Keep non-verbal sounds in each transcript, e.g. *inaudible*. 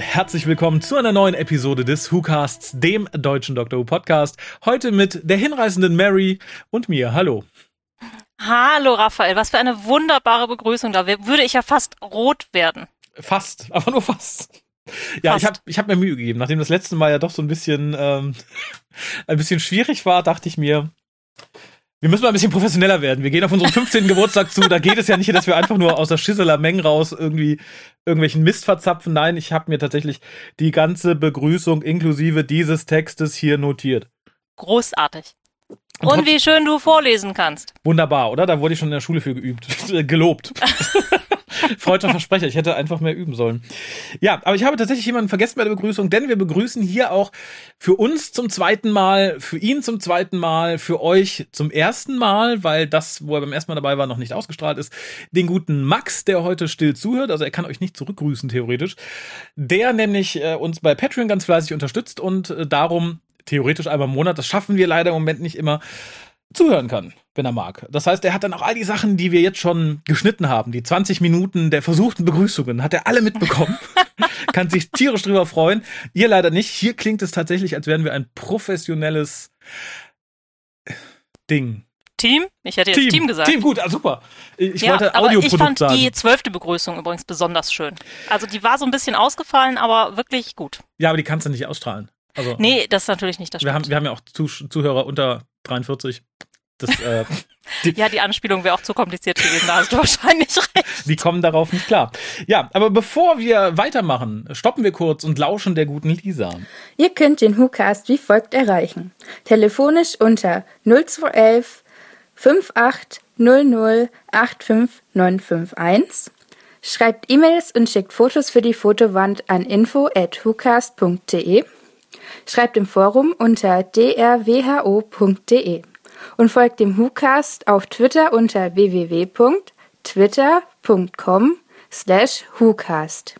Und herzlich willkommen zu einer neuen Episode des WhoCasts, dem deutschen Doctor Who Podcast. Heute mit der hinreißenden Mary und mir. Hallo. Hallo Raphael, was für eine wunderbare Begrüßung. Da würde ich ja fast rot werden. Fast, *laughs* aber nur fast. Ja, fast. ich habe ich hab mir Mühe gegeben. Nachdem das letzte Mal ja doch so ein bisschen, ähm, *laughs* ein bisschen schwierig war, dachte ich mir, wir müssen mal ein bisschen professioneller werden. Wir gehen auf unseren 15. Geburtstag zu. Da geht es ja nicht, dass wir einfach nur aus der Schisseler Menge raus irgendwie irgendwelchen Mist verzapfen. Nein, ich habe mir tatsächlich die ganze Begrüßung inklusive dieses Textes hier notiert. Großartig. Und wie schön du vorlesen kannst. Wunderbar, oder? Da wurde ich schon in der Schule für geübt. *laughs* Gelobt. *laughs* Freudscher Versprecher, ich hätte einfach mehr üben sollen. Ja, aber ich habe tatsächlich jemanden vergessen bei der Begrüßung, denn wir begrüßen hier auch für uns zum zweiten Mal, für ihn zum zweiten Mal, für euch zum ersten Mal, weil das, wo er beim ersten Mal dabei war, noch nicht ausgestrahlt ist, den guten Max, der heute still zuhört, also er kann euch nicht zurückgrüßen theoretisch, der nämlich äh, uns bei Patreon ganz fleißig unterstützt und äh, darum theoretisch einmal im Monat, das schaffen wir leider im Moment nicht immer, zuhören kann, wenn er mag. Das heißt, er hat dann auch all die Sachen, die wir jetzt schon geschnitten haben, die 20 Minuten der versuchten Begrüßungen, hat er alle mitbekommen. *laughs* kann sich tierisch drüber freuen. Ihr leider nicht. Hier klingt es tatsächlich, als wären wir ein professionelles Ding. Team? Ich hätte jetzt Team, Team gesagt. Team, gut, ah, super. Ich ja, wollte Audioprodukt Ich fand sagen. die zwölfte Begrüßung übrigens besonders schön. Also die war so ein bisschen ausgefallen, aber wirklich gut. Ja, aber die kannst du nicht ausstrahlen. Also, nee, das ist natürlich nicht das wir haben, wir haben ja auch Zuhörer unter 43. Das, äh, *laughs* die, ja, die Anspielung wäre auch zu kompliziert gewesen, da hast du wahrscheinlich recht. Die kommen darauf nicht klar. Ja, aber bevor wir weitermachen, stoppen wir kurz und lauschen der guten Lisa. Ihr könnt den WhoCast wie folgt erreichen. Telefonisch unter 0211 5800 85951. Schreibt E-Mails und schickt Fotos für die Fotowand an info at whocast.de Schreibt im Forum unter drwho.de und folgt dem WhoCast auf Twitter unter www.twitter.com slash WhoCast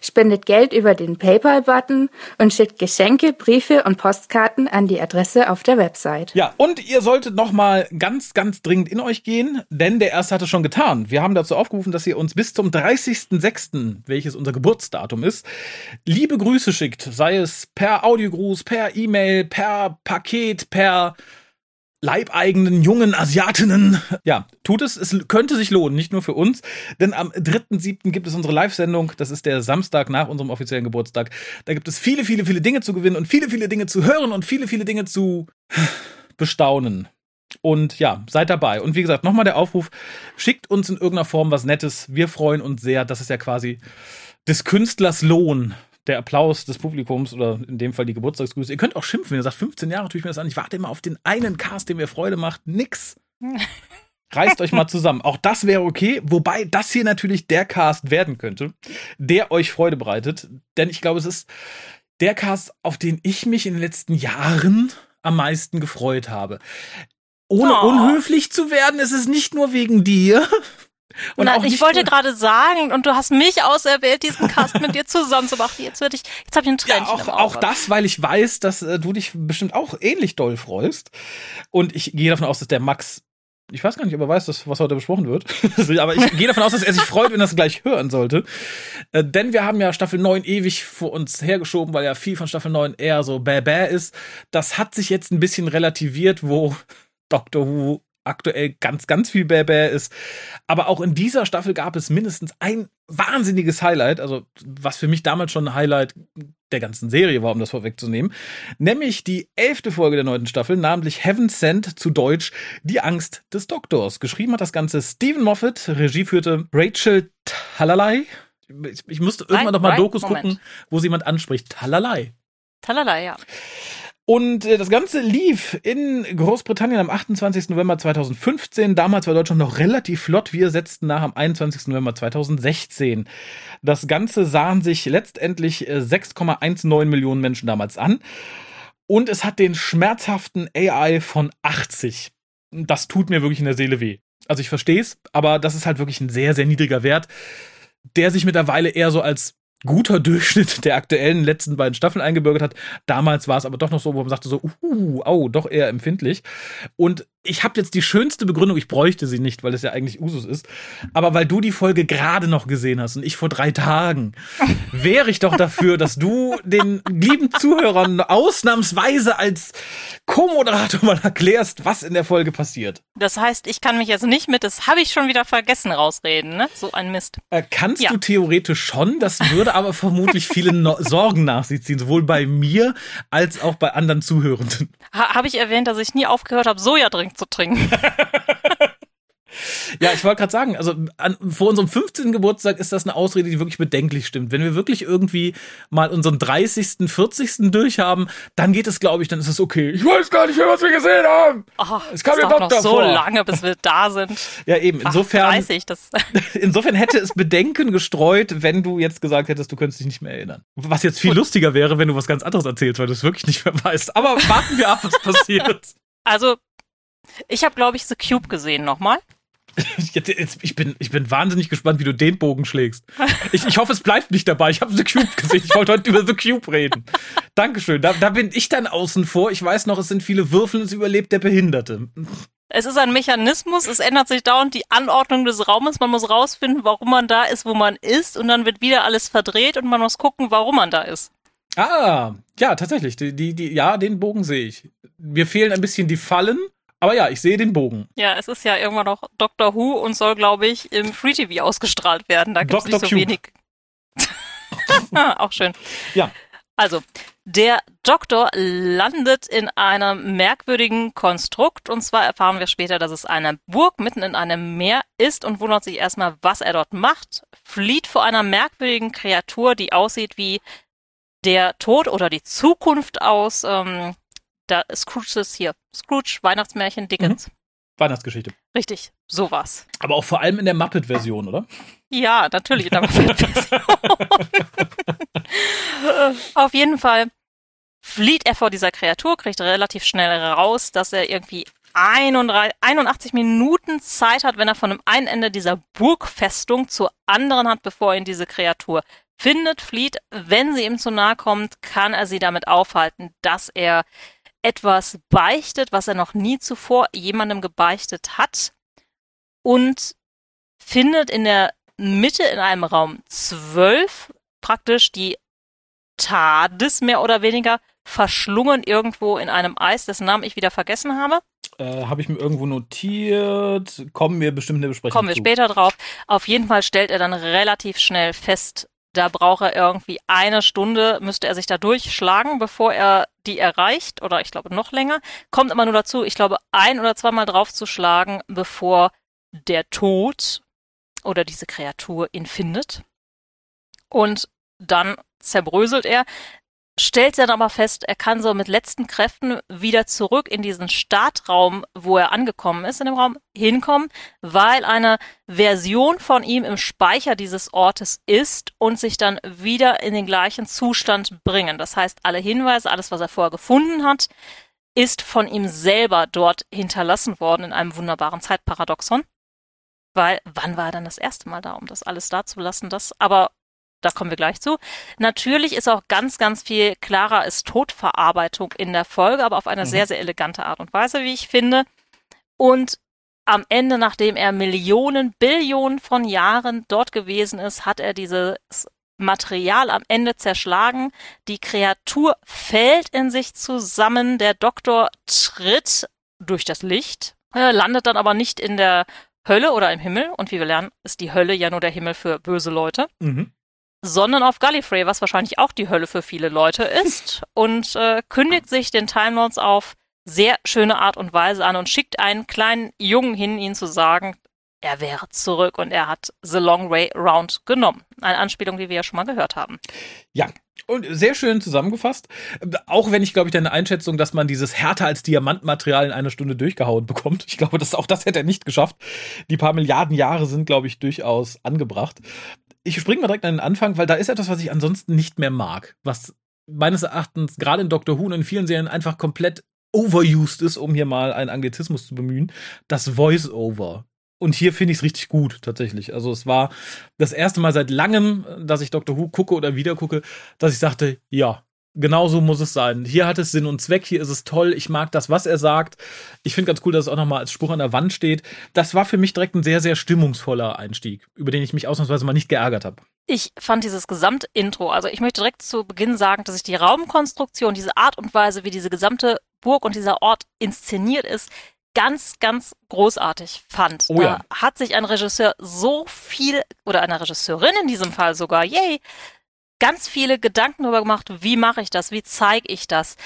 spendet Geld über den PayPal-Button und schickt Geschenke, Briefe und Postkarten an die Adresse auf der Website. Ja, und ihr solltet nochmal ganz, ganz dringend in euch gehen, denn der erste hat es schon getan. Wir haben dazu aufgerufen, dass ihr uns bis zum 30.06., welches unser Geburtsdatum ist, liebe Grüße schickt, sei es per Audiogruß, per E-Mail, per Paket, per leibeigenen jungen Asiatinnen. Ja, tut es. Es könnte sich lohnen, nicht nur für uns, denn am 3.7. gibt es unsere Live-Sendung. Das ist der Samstag nach unserem offiziellen Geburtstag. Da gibt es viele, viele, viele Dinge zu gewinnen und viele, viele Dinge zu hören und viele, viele Dinge zu bestaunen. Und ja, seid dabei. Und wie gesagt, nochmal der Aufruf, schickt uns in irgendeiner Form was Nettes. Wir freuen uns sehr. Das ist ja quasi des Künstlers Lohn der Applaus des Publikums oder in dem Fall die Geburtstagsgrüße. Ihr könnt auch schimpfen, wenn ihr sagt, 15 Jahre tue ich mir das an. Ich warte immer auf den einen Cast, der mir Freude macht. Nix. *laughs* Reißt euch mal zusammen. Auch das wäre okay, wobei das hier natürlich der Cast werden könnte, der euch Freude bereitet. Denn ich glaube, es ist der Cast, auf den ich mich in den letzten Jahren am meisten gefreut habe. Ohne oh. unhöflich zu werden, ist es nicht nur wegen dir. Und Nein, ich wollte gerade sagen, und du hast mich auserwählt, diesen Cast mit dir zusammen zu machen. Jetzt werde ich, jetzt habe ich ein Tränchen ja, auch, auch das, weil ich weiß, dass äh, du dich bestimmt auch ähnlich doll freust. Und ich gehe davon aus, dass der Max ich weiß gar nicht, ob er weiß, dass, was heute besprochen wird. *laughs* Aber ich gehe davon aus, dass er sich freut, wenn er es gleich hören sollte. Äh, denn wir haben ja Staffel 9 ewig vor uns hergeschoben, weil ja viel von Staffel 9 eher so bäh bäh ist. Das hat sich jetzt ein bisschen relativiert, wo Doctor Who aktuell ganz, ganz viel Bäh ist. Aber auch in dieser Staffel gab es mindestens ein wahnsinniges Highlight, also was für mich damals schon ein Highlight der ganzen Serie war, um das vorwegzunehmen, nämlich die elfte Folge der neunten Staffel, namentlich Heaven Sent zu Deutsch, Die Angst des Doktors. Geschrieben hat das Ganze Stephen Moffat, Regie führte Rachel Talalay. Ich, ich musste irgendwann noch mal Dokus Moment. gucken, wo sie jemand anspricht. Talalay. Talalay, ja. Und äh, das Ganze lief in Großbritannien am 28. November 2015. Damals war Deutschland noch relativ flott. Wir setzten nach am 21. November 2016. Das Ganze sahen sich letztendlich 6,19 äh, Millionen Menschen damals an. Und es hat den schmerzhaften AI von 80. Das tut mir wirklich in der Seele weh. Also ich verstehe es, aber das ist halt wirklich ein sehr, sehr niedriger Wert, der sich mittlerweile eher so als guter *laughs* Durchschnitt der aktuellen letzten beiden Staffeln eingebürgert hat. Damals war es aber doch noch so, wo man sagte so, uh, au, doch eher empfindlich. Und ich habe jetzt die schönste Begründung, ich bräuchte sie nicht, weil es ja eigentlich Usus ist, aber weil du die Folge gerade noch gesehen hast und ich vor drei Tagen, *laughs* wäre ich doch dafür, dass du den lieben Zuhörern ausnahmsweise als Co-Moderator mal erklärst, was in der Folge passiert. Das heißt, ich kann mich jetzt nicht mit, das habe ich schon wieder vergessen, rausreden, ne? So ein Mist. Äh, kannst ja. du theoretisch schon, das würde aber vermutlich viele no *laughs* Sorgen nach sich ziehen, sowohl bei mir als auch bei anderen Zuhörenden. Ha habe ich erwähnt, dass ich nie aufgehört habe, Sojadrink zu trinken. *laughs* Ja, ich wollte gerade sagen, also an, vor unserem 15. Geburtstag ist das eine Ausrede, die wirklich bedenklich stimmt. Wenn wir wirklich irgendwie mal unseren 30., 40. durchhaben, dann geht es, glaube ich, dann ist es okay. Ich weiß gar nicht mehr, was wir gesehen haben. Oh, es kam der Doktor noch so vor. lange, bis wir da sind. Ja, eben. Insofern, 30, das *laughs* insofern hätte es Bedenken gestreut, wenn du jetzt gesagt hättest, du könntest dich nicht mehr erinnern. Was jetzt viel Gut. lustiger wäre, wenn du was ganz anderes erzählst, weil du es wirklich nicht mehr weißt. Aber warten wir ab, was *laughs* passiert. Also, ich habe, glaube ich, The Cube gesehen nochmal. *laughs* ich, bin, ich bin wahnsinnig gespannt, wie du den Bogen schlägst. Ich, ich hoffe, es bleibt nicht dabei. Ich habe The Cube gesehen. Ich wollte heute über The Cube reden. Dankeschön. Da, da bin ich dann außen vor. Ich weiß noch, es sind viele Würfel und es überlebt der Behinderte. Es ist ein Mechanismus, es ändert sich dauernd die Anordnung des Raumes. Man muss rausfinden, warum man da ist, wo man ist, und dann wird wieder alles verdreht und man muss gucken, warum man da ist. Ah, ja, tatsächlich. Die, die, die, ja, den Bogen sehe ich. Mir fehlen ein bisschen die Fallen aber ja, ich sehe den Bogen. Ja, es ist ja irgendwann noch Doctor Who und soll, glaube ich, im Free TV ausgestrahlt werden. Da gibt es nicht so Cube. wenig. *laughs* Auch schön. Ja. Also, der Doktor landet in einem merkwürdigen Konstrukt und zwar erfahren wir später, dass es eine Burg mitten in einem Meer ist und wundert sich erstmal, was er dort macht, flieht vor einer merkwürdigen Kreatur, die aussieht wie der Tod oder die Zukunft aus ähm, da Scrooge ist hier. Scrooge, Weihnachtsmärchen, Dickens. Mhm. Weihnachtsgeschichte. Richtig, sowas. Aber auch vor allem in der Muppet-Version, oder? Ja, natürlich in der Muppet-Version. *laughs* Auf jeden Fall flieht er vor dieser Kreatur, kriegt relativ schnell raus, dass er irgendwie 81 Minuten Zeit hat, wenn er von dem einen Ende dieser Burgfestung zur anderen hat, bevor in diese Kreatur findet, flieht. Wenn sie ihm zu nahe kommt, kann er sie damit aufhalten, dass er etwas beichtet, was er noch nie zuvor jemandem gebeichtet hat und findet in der Mitte in einem Raum zwölf praktisch die TARDIS mehr oder weniger verschlungen irgendwo in einem Eis, dessen Namen ich wieder vergessen habe. Äh, habe ich mir irgendwo notiert. Kommen wir bestimmt in der Besprechung Kommen wir zu. später drauf. Auf jeden Fall stellt er dann relativ schnell fest, da braucht er irgendwie eine Stunde, müsste er sich da durchschlagen, bevor er die erreicht. Oder ich glaube noch länger. Kommt immer nur dazu, ich glaube, ein oder zweimal drauf zu schlagen, bevor der Tod oder diese Kreatur ihn findet. Und dann zerbröselt er stellt dann aber fest, er kann so mit letzten Kräften wieder zurück in diesen Startraum, wo er angekommen ist, in dem Raum hinkommen, weil eine Version von ihm im Speicher dieses Ortes ist und sich dann wieder in den gleichen Zustand bringen. Das heißt, alle Hinweise, alles, was er vorher gefunden hat, ist von ihm selber dort hinterlassen worden in einem wunderbaren Zeitparadoxon. Weil, wann war er dann das erste Mal da, um das alles da zu lassen? Das aber da kommen wir gleich zu. Natürlich ist auch ganz, ganz viel klarer ist Todverarbeitung in der Folge, aber auf eine mhm. sehr, sehr elegante Art und Weise, wie ich finde. Und am Ende, nachdem er Millionen, Billionen von Jahren dort gewesen ist, hat er dieses Material am Ende zerschlagen. Die Kreatur fällt in sich zusammen. Der Doktor tritt durch das Licht, landet dann aber nicht in der Hölle oder im Himmel. Und wie wir lernen, ist die Hölle ja nur der Himmel für böse Leute. Mhm sondern auf Gallifrey, was wahrscheinlich auch die Hölle für viele Leute ist, *laughs* und äh, kündigt sich den Time Lords auf sehr schöne Art und Weise an und schickt einen kleinen Jungen hin, ihnen zu sagen, er wäre zurück und er hat The Long Way Round genommen. Eine Anspielung, die wir ja schon mal gehört haben. Ja, und sehr schön zusammengefasst. Auch wenn ich, glaube ich, deine Einschätzung, dass man dieses härter als Diamantmaterial in einer Stunde durchgehauen bekommt. Ich glaube, dass auch das hätte er nicht geschafft. Die paar Milliarden Jahre sind, glaube ich, durchaus angebracht ich springe mal direkt an den Anfang, weil da ist etwas, was ich ansonsten nicht mehr mag. Was meines Erachtens gerade in Doctor Who und in vielen Serien einfach komplett overused ist, um hier mal einen Anglizismus zu bemühen. Das Voice-Over. Und hier finde ich es richtig gut, tatsächlich. Also es war das erste Mal seit langem, dass ich Doctor Who gucke oder wieder gucke, dass ich sagte, ja, Genau so muss es sein. Hier hat es Sinn und Zweck, hier ist es toll. Ich mag das, was er sagt. Ich finde ganz cool, dass es auch nochmal als Spruch an der Wand steht. Das war für mich direkt ein sehr, sehr stimmungsvoller Einstieg, über den ich mich ausnahmsweise mal nicht geärgert habe. Ich fand dieses Gesamtintro, also ich möchte direkt zu Beginn sagen, dass ich die Raumkonstruktion, diese Art und Weise, wie diese gesamte Burg und dieser Ort inszeniert ist, ganz, ganz großartig fand. Oh ja. Da hat sich ein Regisseur so viel, oder eine Regisseurin in diesem Fall sogar, yay, ganz viele Gedanken darüber gemacht, wie mache ich das, wie zeige ich das.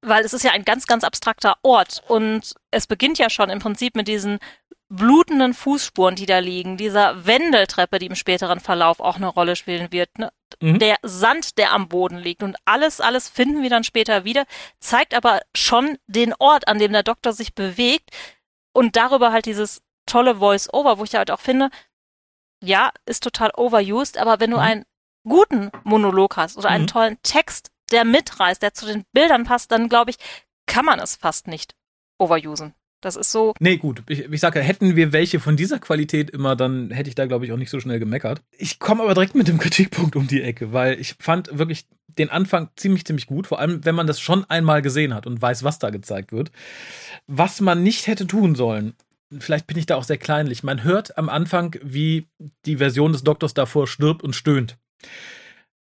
Weil es ist ja ein ganz, ganz abstrakter Ort und es beginnt ja schon im Prinzip mit diesen blutenden Fußspuren, die da liegen, dieser Wendeltreppe, die im späteren Verlauf auch eine Rolle spielen wird, ne? Mhm. der Sand, der am Boden liegt und alles, alles finden wir dann später wieder, zeigt aber schon den Ort, an dem der Doktor sich bewegt und darüber halt dieses tolle Voice-Over, wo ich halt auch finde, ja, ist total overused, aber wenn du Mhm. einen guten Monolog hast oder einen Mhm. tollen Text, der mitreißt, der zu den Bildern passt, dann glaube ich, kann man es fast nicht overusen. Das ist so, Nee, gut. Ich, ich sage, hätten wir welche von dieser Qualität immer, dann hätte ich da, glaube ich, auch nicht so schnell gemeckert. Ich komme aber direkt mit dem *laughs* Kritikpunkt um die Ecke, weil ich fand wirklich den Anfang ziemlich, ziemlich gut. Vor allem, wenn man das schon einmal gesehen hat und weiß, was da gezeigt wird. Was man nicht hätte tun sollen, vielleicht bin ich da auch sehr kleinlich. Man hört am Anfang, wie die Version des Doktors davor stirbt und stöhnt.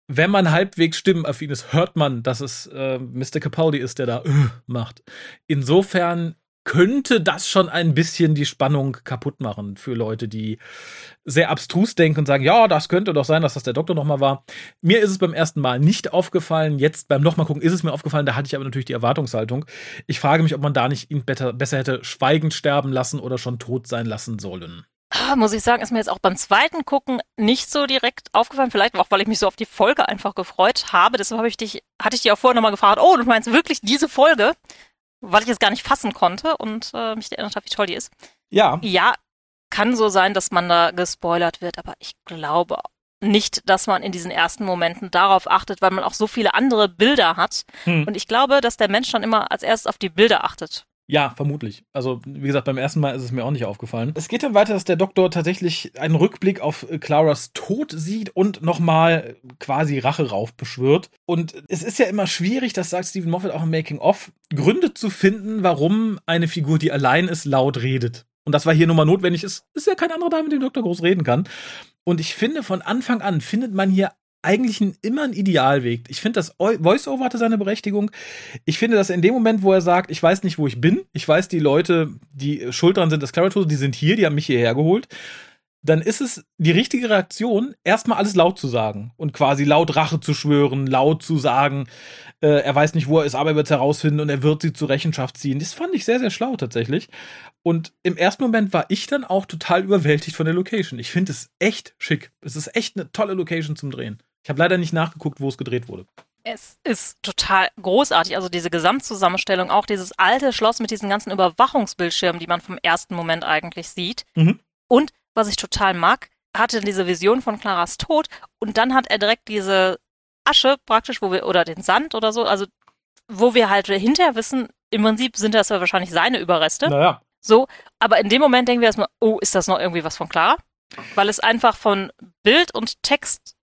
Wenn man halbwegs stimmenaffin ist, hört man, dass es äh, Mr. Capaldi ist, der da äh, macht. Insofern könnte das schon ein bisschen die Spannung kaputt machen für Leute, die sehr abstrus denken und sagen, ja, das könnte doch sein, dass das der Doktor nochmal war. Mir ist es beim ersten Mal nicht aufgefallen. Jetzt beim nochmal gucken ist es mir aufgefallen. Da hatte ich aber natürlich die Erwartungshaltung. Ich frage mich, ob man da nicht ihn better, besser hätte schweigend sterben lassen oder schon tot sein lassen sollen. Ah, muss ich sagen, ist mir jetzt auch beim zweiten Gucken nicht so direkt aufgefallen. Vielleicht auch, weil ich mich so auf die Folge einfach gefreut habe. Deshalb habe ich dich, hatte ich dich auch vorher nochmal gefragt, oh, du meinst wirklich diese Folge? Weil ich es gar nicht fassen konnte und äh, mich erinnert habe, wie toll die ist. Ja, Ja, kann so sein, dass man da gespoilert wird, aber ich glaube nicht, dass man in diesen ersten Momenten darauf achtet, weil man auch so viele andere Bilder hat. Hm. Und ich glaube, dass der Mensch dann immer als erstes auf die Bilder achtet. Ja, vermutlich. Also, wie gesagt, beim ersten Mal ist es mir auch nicht aufgefallen. Es geht dann weiter, dass der Doktor tatsächlich einen Rückblick auf äh, Claras Tod sieht und nochmal quasi Rache raufbeschwört. Und es ist ja immer schwierig, das sagt Stephen Moffat auch im Making-of, Gründe zu finden, warum eine Figur, die allein ist, laut redet. Und das war hier nun mal notwendig. Es ist ja kein anderer da, mit dem Doktor groß reden kann. Und ich finde, von Anfang an findet man hier eigentlich ein, immer einen Idealweg. Ich finde, das Voice-Over hatte seine Berechtigung. Ich finde, dass in dem Moment, wo er sagt, ich weiß nicht, wo ich bin, ich weiß, die Leute, die schuld dran sind, das Claratos, die sind hier, die haben mich hierher geholt, dann ist es die richtige Reaktion, erstmal alles laut zu sagen und quasi laut Rache zu schwören, laut zu sagen, äh, er weiß nicht, wo er ist, aber er wird es herausfinden und er wird sie zur Rechenschaft ziehen. Das fand ich sehr, sehr schlau tatsächlich. Und im ersten Moment war ich dann auch total überwältigt von der Location. Ich finde es echt schick. Es ist echt eine tolle Location zum Drehen. Ich habe leider nicht nachgeguckt, wo es gedreht wurde. Es ist total großartig. Also diese Gesamtzusammenstellung, auch dieses alte Schloss mit diesen ganzen Überwachungsbildschirmen, die man vom ersten Moment eigentlich sieht. Mhm. Und was ich total mag, hatte diese Vision von Claras Tod und dann hat er direkt diese Asche praktisch, wo wir, oder den Sand oder so, also wo wir halt hinterher wissen, im Prinzip sind das ja wahrscheinlich seine Überreste. Naja. So, aber in dem Moment denken wir erstmal, oh, ist das noch irgendwie was von Clara? Weil es einfach von Bild und Text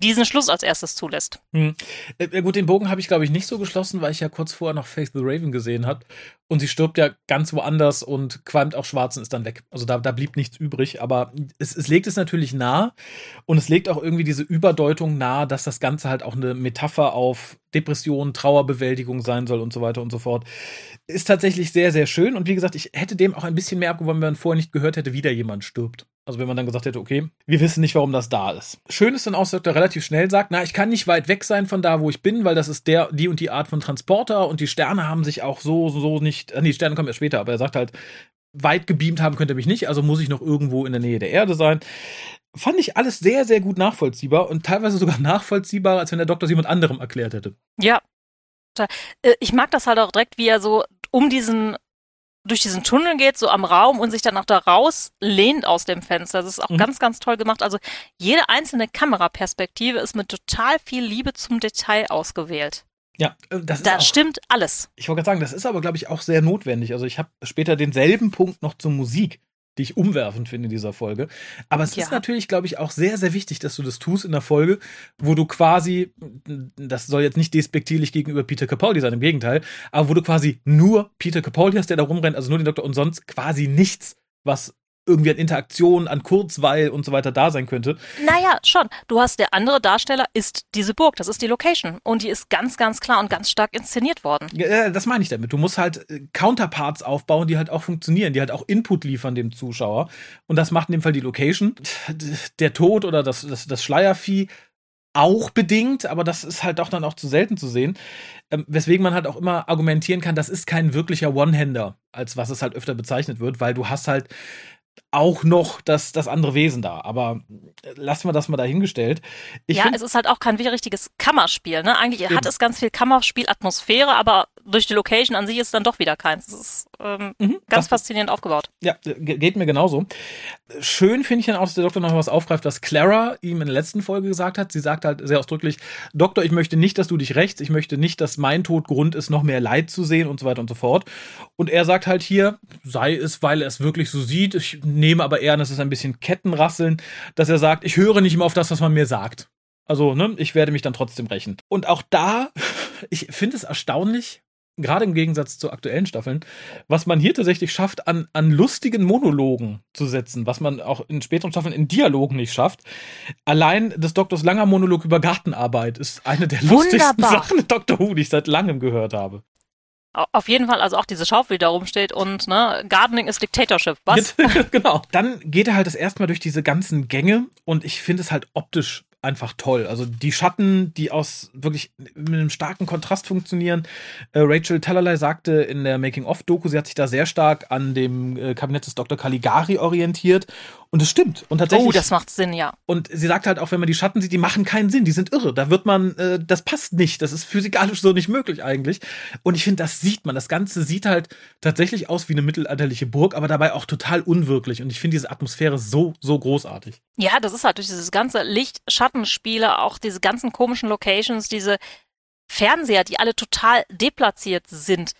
diesen Schluss als erstes zulässt. Hm. Äh, gut, den Bogen habe ich, glaube ich, nicht so geschlossen, weil ich ja kurz vorher noch Faith the Raven gesehen habe. Und sie stirbt ja ganz woanders und qualmt auch schwarz und ist dann weg. Also da, da blieb nichts übrig. Aber es, es legt es natürlich nahe. Und es legt auch irgendwie diese Überdeutung nahe, dass das Ganze halt auch eine Metapher auf Depression, Trauerbewältigung sein soll und so weiter und so fort. Ist tatsächlich sehr, sehr schön. Und wie gesagt, ich hätte dem auch ein bisschen mehr abgewonnen, wenn man vorher nicht gehört hätte, wie da jemand stirbt. Also wenn man dann gesagt hätte, okay, wir wissen nicht, warum das da ist. Schön ist dann auch, dass er relativ schnell sagt, na, ich kann nicht weit weg sein von da, wo ich bin, weil das ist der, die und die Art von Transporter und die Sterne haben sich auch so, so nicht, äh, nee, die Sterne kommen erst später, aber er sagt halt, weit gebeamt haben könnte mich nicht, also muss ich noch irgendwo in der Nähe der Erde sein. Fand ich alles sehr, sehr gut nachvollziehbar und teilweise sogar nachvollziehbarer, als wenn der Doktor es jemand anderem erklärt hätte. Ja. Äh, Ich mag das halt auch direkt, wie er so um diesen durch diesen Tunnel geht, so am Raum und sich dann auch da raus lehnt aus dem Fenster. Das ist auch Mhm. ganz, ganz toll gemacht. Also jede einzelne Kameraperspektive ist mit total viel Liebe zum Detail ausgewählt. Ja, äh, das ist Da auch, stimmt alles. Ich wollte gerade sagen, das ist aber, glaube ich, auch sehr notwendig. Also ich habe später denselben Punkt noch zur Musik. Die ich umwerfend finde in dieser Folge. Aber es Ja. ist natürlich, glaube ich, auch sehr, sehr wichtig, dass du das tust in der Folge, wo du quasi, das soll jetzt nicht despektierlich gegenüber Peter Capaldi sein, im Gegenteil, aber wo du quasi nur Peter Capaldi hast, der da rumrennt, also nur den Doktor und sonst quasi nichts, was irgendwie an Interaktion, an Kurzweil und so weiter da sein könnte. Naja, schon. Du hast der andere Darsteller ist diese Burg, das ist die Location. Und die ist ganz, ganz klar und ganz stark inszeniert worden. Ja, das meine ich damit. Du musst halt äh, Counterparts aufbauen, die halt auch funktionieren, die halt auch Input liefern dem Zuschauer. Und das macht in dem Fall die Location. Der Tod oder das, das, das Schleiervieh auch bedingt, aber das ist halt auch dann auch zu selten zu sehen. Ähm, weswegen man halt auch immer argumentieren kann, das ist kein wirklicher One-Hander, als was es halt öfter bezeichnet wird, weil du hast halt auch noch das, das andere Wesen da. Aber äh, lassen wir das mal dahingestellt. Ich ja, find- es ist halt auch kein richtiges Kammerspiel. Ne? Eigentlich Eben. hat es ganz viel Kammerspielatmosphäre, aber durch die Location an sich ist es dann doch wieder keins. Es ist ähm, Mhm, ganz das- faszinierend aufgebaut. Ja, ge- geht mir genauso. Schön finde ich dann auch, dass der Doktor noch was aufgreift, was Clara ihm in der letzten Folge gesagt hat. Sie sagt halt sehr ausdrücklich, Doktor, ich möchte nicht, dass du dich rächst. Ich möchte nicht, dass mein Tod Grund ist, noch mehr Leid zu sehen und so weiter und so fort. Und er sagt halt hier, sei es, weil er es wirklich so sieht. Ich nehme aber eher an, es ist ein bisschen Kettenrasseln, dass er sagt, ich höre nicht immer auf das, was man mir sagt. Also, ne, ich werde mich dann trotzdem rächen. Und auch da, *laughs* ich finde es erstaunlich, gerade im Gegensatz zu aktuellen Staffeln, was man hier tatsächlich schafft, an, an lustigen Monologen zu setzen, was man auch in späteren Staffeln in Dialogen nicht schafft. Allein des Doktors langer Monolog über Gartenarbeit ist eine der lustigsten Wunderbar. *laughs* Sachen in Doctor Who, die ich seit langem gehört habe. Au- Auf jeden Fall, also auch diese Schaufel, die da rumsteht und ne, Gardening ist Dictatorship. Was? *laughs* genau. Dann geht er halt das erste Mal durch diese ganzen Gänge und ich finde es halt optisch einfach toll. Also die Schatten, die aus wirklich mit einem starken Kontrast funktionieren. Äh, Rachel Talalay sagte in der Making-of-Doku, sie hat sich da sehr stark an dem äh, Kabinett des Dr. Caligari orientiert. Und es stimmt. Und tatsächlich. Oh, das macht Sinn, ja. Und sie sagt halt auch, wenn man die Schatten sieht, die machen keinen Sinn, die sind irre. Da wird man, äh, das passt nicht. Das ist physikalisch so nicht möglich eigentlich. Und ich finde, das sieht man. Das Ganze sieht halt tatsächlich aus wie eine mittelalterliche Burg, aber dabei auch total unwirklich. Und ich finde diese Atmosphäre so, so großartig. Ja, das ist halt durch dieses ganze Licht-Schattenspiele, auch diese ganzen komischen Locations, diese Fernseher, die alle total deplatziert sind.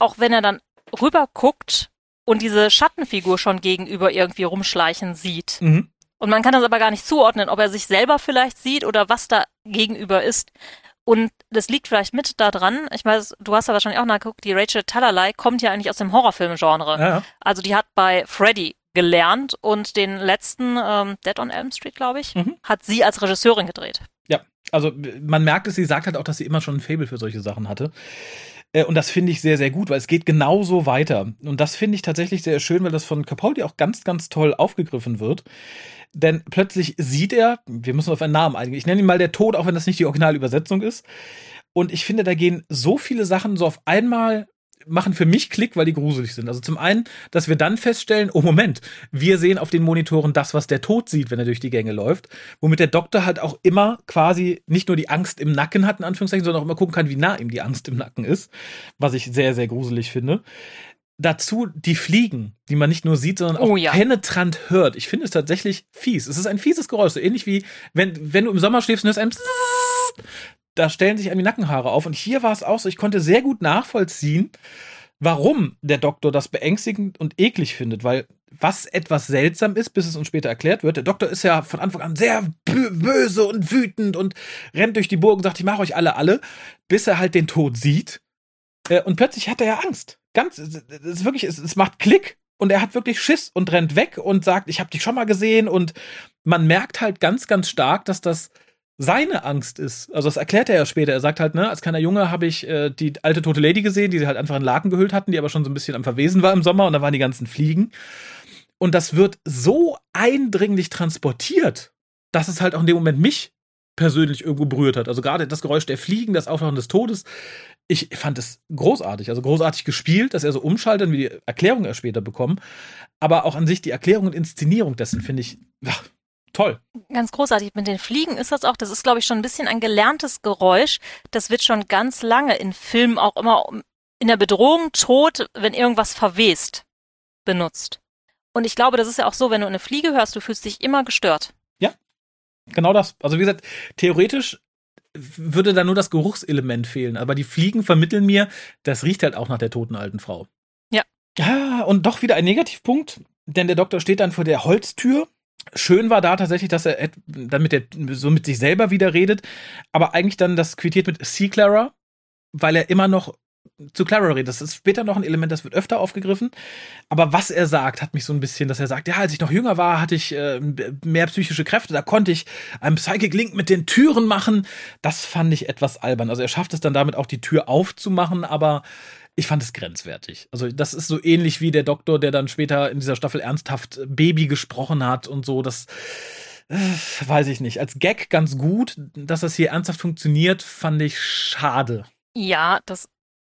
Auch wenn er dann rüber guckt und diese Schattenfigur schon gegenüber irgendwie rumschleichen sieht. Mhm. Und man kann das aber gar nicht zuordnen, ob er sich selber vielleicht sieht oder was da gegenüber ist. Und das liegt vielleicht mit da dran. Ich weiß, du hast ja wahrscheinlich auch nachgeguckt, die Rachel Talalay kommt ja eigentlich aus dem Horrorfilm-Genre. Ja. Also die hat bei Freddy gelernt und den letzten ähm, Dead on Elm Street, glaube ich, Mhm. hat sie als Regisseurin gedreht. Ja, also man merkt es, sie sagt halt auch, dass sie immer schon ein Faible für solche Sachen hatte. Äh, Und das finde ich sehr, sehr gut, weil es geht genauso weiter. Und das finde ich tatsächlich sehr schön, weil das von Capaldi auch ganz, ganz toll aufgegriffen wird. Denn plötzlich sieht er, wir müssen auf einen Namen eingehen, ich nenne ihn mal der Tod, auch wenn das nicht die Originalübersetzung ist. Und ich finde, da gehen so viele Sachen so auf einmal machen für mich Klick, weil die gruselig sind. Also zum einen, dass wir dann feststellen, oh Moment, wir sehen auf den Monitoren das, was der Tod sieht, wenn er durch die Gänge läuft, womit der Doktor halt auch immer quasi nicht nur die Angst im Nacken hat, in Anführungszeichen, sondern auch immer gucken kann, wie nah ihm die Angst im Nacken ist, was ich sehr, sehr gruselig finde. Dazu die Fliegen, die man nicht nur sieht, sondern auch Oh ja. penetrant hört. Ich finde es tatsächlich fies. Es ist ein fieses Geräusch, so ähnlich wie wenn, wenn du im Sommer schläfst und hörst ein da stellen sich einem die Nackenhaare auf. Und hier war es auch so, ich konnte sehr gut nachvollziehen, warum der Doktor das beängstigend und eklig findet, weil was etwas seltsam ist, bis es uns später erklärt wird, der Doktor ist ja von Anfang an sehr bö- böse und wütend und rennt durch die Burg und sagt, ich mache euch alle alle, bis er halt den Tod sieht. Äh, Und plötzlich hat er ja Angst. Ganz, es ist wirklich, es macht Klick und er hat wirklich Schiss und rennt weg und sagt, ich habe dich schon mal gesehen und man merkt halt ganz, ganz stark, dass das seine Angst ist. Also das erklärt er ja später. Er sagt halt, ne, als kleiner Junge habe ich äh, die alte tote Lady gesehen, die sie halt einfach in Laken gehüllt hatten, die aber schon so ein bisschen am Verwesen war im Sommer und da waren die ganzen Fliegen. Und das wird so eindringlich transportiert, dass es halt auch in dem Moment mich persönlich irgendwo berührt hat. Also gerade das Geräusch der Fliegen, das Auftauchen des Todes. Ich fand es großartig, also großartig gespielt, dass er so umschaltet, wie die Erklärung er später bekommen. Aber auch an sich die Erklärung und Inszenierung dessen finde ich toll. Ganz großartig. Mit den Fliegen ist das auch, das ist, glaube ich, schon ein bisschen ein gelerntes Geräusch. Das wird schon ganz lange in Filmen auch immer in der Bedrohung tot, wenn irgendwas verwest, benutzt. Und ich glaube, das ist ja auch so, wenn du eine Fliege hörst, du fühlst dich immer gestört. Genau das. Also wie gesagt, theoretisch würde da nur das Geruchselement fehlen, aber die Fliegen vermitteln mir, das riecht halt auch nach der toten alten Frau. Ja. Ja, und doch wieder ein Negativpunkt. denn der Doktor steht dann vor der Holztür. Schön war da tatsächlich, dass er dann mit der, so mit sich selber wieder redet, aber eigentlich dann das quittiert mit C. Clara, weil er immer noch zu Clara redet. Das ist später noch ein Element, das wird öfter aufgegriffen. Aber was er sagt, hat mich so ein bisschen, dass er sagt, ja, als ich noch jünger war, hatte ich äh, mehr psychische Kräfte. Da konnte ich einen Psychic Link mit den Türen machen. Das fand ich etwas albern. Also er schafft es dann damit auch die Tür aufzumachen, aber ich fand es grenzwertig. Also das ist so ähnlich wie der Doktor, der dann später in dieser Staffel ernsthaft Baby gesprochen hat und so. Das äh, weiß ich nicht. Als Gag ganz gut, dass das hier ernsthaft funktioniert, fand ich schade. Ja, das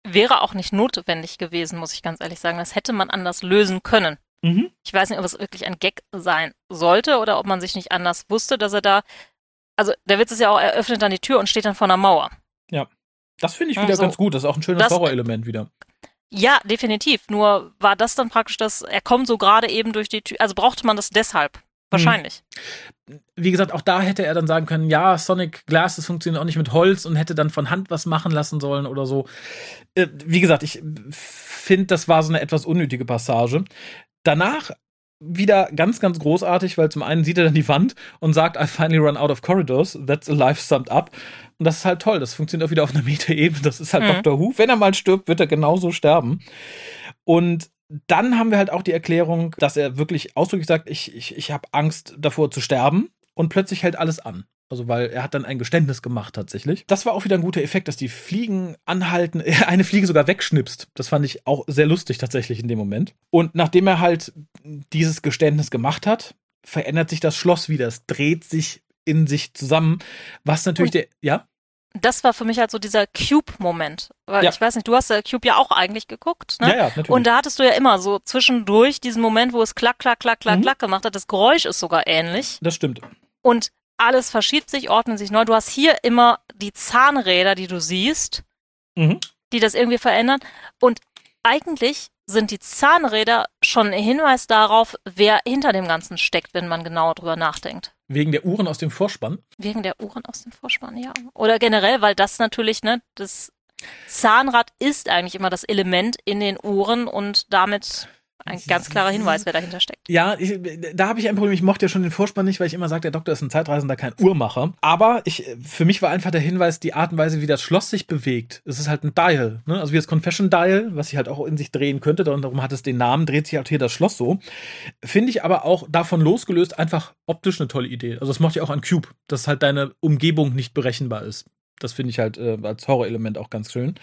wäre auch nicht notwendig gewesen, muss ich ganz ehrlich sagen. Das hätte man anders lösen können. Mhm. Ich weiß nicht, ob es wirklich ein Gag sein sollte oder ob man sich nicht anders wusste, dass er da. Also der Witz ist ja auch, er öffnet dann die Tür und steht dann vor einer Mauer. Ja. Das finde ich wieder so. ganz gut. Das ist auch ein schönes Horrorelement wieder. Ja, definitiv. Nur war das dann praktisch das, er kommt so gerade eben durch die Tür. Also brauchte man das deshalb. Wahrscheinlich. Wie gesagt, auch da hätte er dann sagen können, ja, Sonic Glass, das funktioniert auch nicht mit Holz und hätte dann von Hand was machen lassen sollen oder so. Äh, wie gesagt, ich finde, das war so eine etwas unnötige Passage. Danach wieder ganz, ganz großartig, weil zum einen sieht er dann die Wand und sagt, I finally run out of corridors. That's a life summed up. Und das ist halt toll. Das funktioniert auch wieder auf einer *laughs* Metaebene. Das ist halt mhm. Dr. Who. Wenn er mal stirbt, wird er genauso sterben. Und dann haben wir halt auch die Erklärung, dass er wirklich ausdrücklich sagt, ich, ich, ich habe Angst davor zu sterben. Und plötzlich hält alles an. Also, weil er hat dann ein Geständnis gemacht tatsächlich. Das war auch wieder ein guter Effekt, dass die Fliegen anhalten, *laughs* eine Fliege sogar wegschnipst. Das fand ich auch sehr lustig tatsächlich in dem Moment. Und nachdem er halt dieses Geständnis gemacht hat, verändert sich das Schloss wieder. Es dreht sich in sich zusammen, was natürlich Und der, ja? das war für mich halt so dieser Cube-Moment. Weil ja. ich weiß nicht, du hast ja Cube ja auch eigentlich geguckt, ne? Ja, ja, natürlich. Und da hattest du ja immer so zwischendurch diesen Moment, wo es klack, klack, klack, klack, mhm. klack gemacht hat. Das Geräusch ist sogar ähnlich. Das stimmt. Und alles verschiebt sich, ordnet sich neu. Du hast hier immer die Zahnräder, die du siehst, mhm. die das irgendwie verändern. Und eigentlich sind die Zahnräder schon ein Hinweis darauf, wer hinter dem Ganzen steckt, wenn man genauer drüber nachdenkt. Wegen der Uhren aus dem Vorspann? Wegen der Uhren aus dem Vorspann, ja. Oder generell, weil das natürlich, ne, das Zahnrad ist eigentlich immer das Element in den Uhren und damit ein ganz klarer Hinweis, wer dahinter steckt. Ja, ich, da habe ich ein Problem. Ich mochte ja schon den Vorspann nicht, weil ich immer sage, der Doktor ist ein Zeitreisender, kein Uhrmacher. Aber ich, für mich war einfach der Hinweis, die Art und Weise, wie das Schloss sich bewegt. Es ist halt ein Dial, ne? also wie das Confession Dial, was sich halt auch in sich drehen könnte. Darum hat es den Namen, dreht sich halt hier das Schloss so. Finde ich aber auch davon losgelöst einfach optisch eine tolle Idee. Also das mochte ich auch an Cube, dass halt deine Umgebung nicht berechenbar ist. Das finde ich halt äh, als Horrorelement auch ganz schön.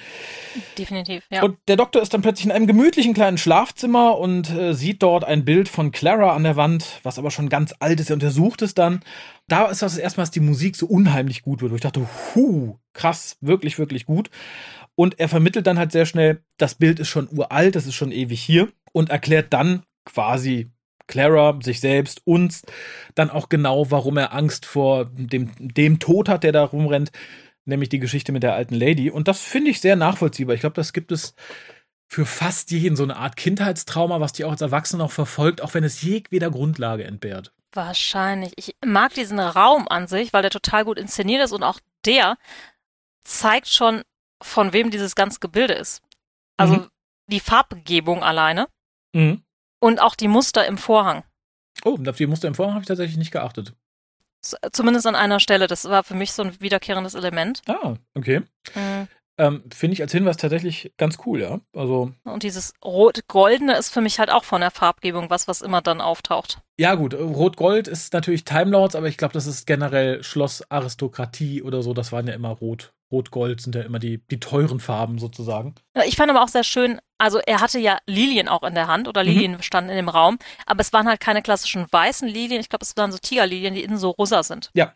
Definitiv, ja. Und der Doktor ist dann plötzlich in einem gemütlichen kleinen Schlafzimmer und äh, sieht dort ein Bild von Clara an der Wand, was aber schon ganz alt ist. Er untersucht es dann. Da ist das erstmal, dass die Musik so unheimlich gut wird. Wo ich dachte, hu, krass, wirklich, wirklich gut. Und er vermittelt dann halt sehr schnell, das Bild ist schon uralt, das ist schon ewig hier und erklärt dann quasi Clara, sich selbst, uns dann auch genau, warum er Angst vor dem, dem Tod hat, der da rumrennt nämlich die Geschichte mit der alten Lady. Und das finde ich sehr nachvollziehbar. Ich glaube, das gibt es für fast jeden so eine Art Kindheitstrauma, was die auch als Erwachsene noch verfolgt, auch wenn es jedweder Grundlage entbehrt. Wahrscheinlich. Ich mag diesen Raum an sich, weil der total gut inszeniert ist und auch der zeigt schon, von wem dieses ganze Gebilde ist. Also mhm. die Farbgebung alleine mhm. und auch die Muster im Vorhang. Oh, auf die Muster im Vorhang habe ich tatsächlich nicht geachtet. Zumindest an einer Stelle. Das war für mich so ein wiederkehrendes Element. Ah, okay. Mhm. Ähm, Finde ich als Hinweis tatsächlich ganz cool, ja. Also. Und dieses Rot-Goldene ist für mich halt auch von der Farbgebung was, was immer dann auftaucht. Ja, gut, Rot-Gold ist natürlich Time Lords, aber ich glaube, das ist generell Schloss-Aristokratie oder so. Das waren ja immer Rot. Rot-Gold sind ja immer die, die teuren Farben sozusagen. Ich fand aber auch sehr schön, also er hatte ja Lilien auch in der Hand oder mhm. Lilien mhm. standen in dem Raum, aber es waren halt keine klassischen weißen Lilien. Ich glaube, es waren so Tigerlilien, die innen so rosa sind. Ja,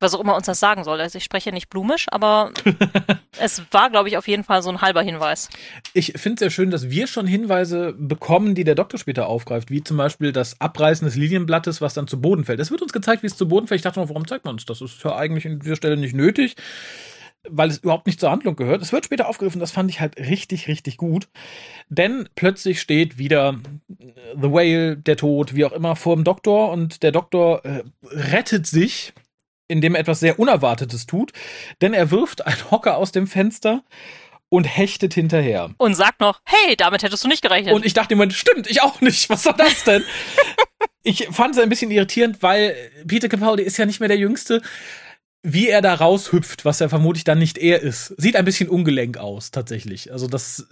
was auch immer uns das sagen soll. Also ich spreche nicht blumisch, aber *laughs* es war, glaube ich, auf jeden Fall so ein halber Hinweis. Ich finde es sehr schön, dass wir schon Hinweise bekommen, die der Doktor später aufgreift, wie zum Beispiel das Abreißen des Lilienblattes, was dann zu Boden fällt. Es wird uns gezeigt, wie es zu Boden fällt. Ich dachte noch, warum zeigt man uns das? Das ist ja eigentlich an dieser Stelle nicht nötig weil es überhaupt nicht zur Handlung gehört. Es wird später aufgegriffen, das fand ich halt richtig, richtig gut. Denn plötzlich steht wieder The Whale, der Tod, wie auch immer, vor dem Doktor und der Doktor äh, rettet sich indem er etwas sehr Unerwartetes tut, denn er wirft einen Hocker aus dem Fenster und hechtet hinterher. Und sagt noch, hey, damit hättest du nicht gerechnet. Und ich dachte im Moment, stimmt, ich auch nicht. Was soll das denn? *laughs* ich fand es ein bisschen irritierend, weil Peter Capaldi ist ja nicht mehr der Jüngste. Wie er da raushüpft, was ja vermutlich dann nicht er ist, sieht ein bisschen ungelenk aus, tatsächlich. Also das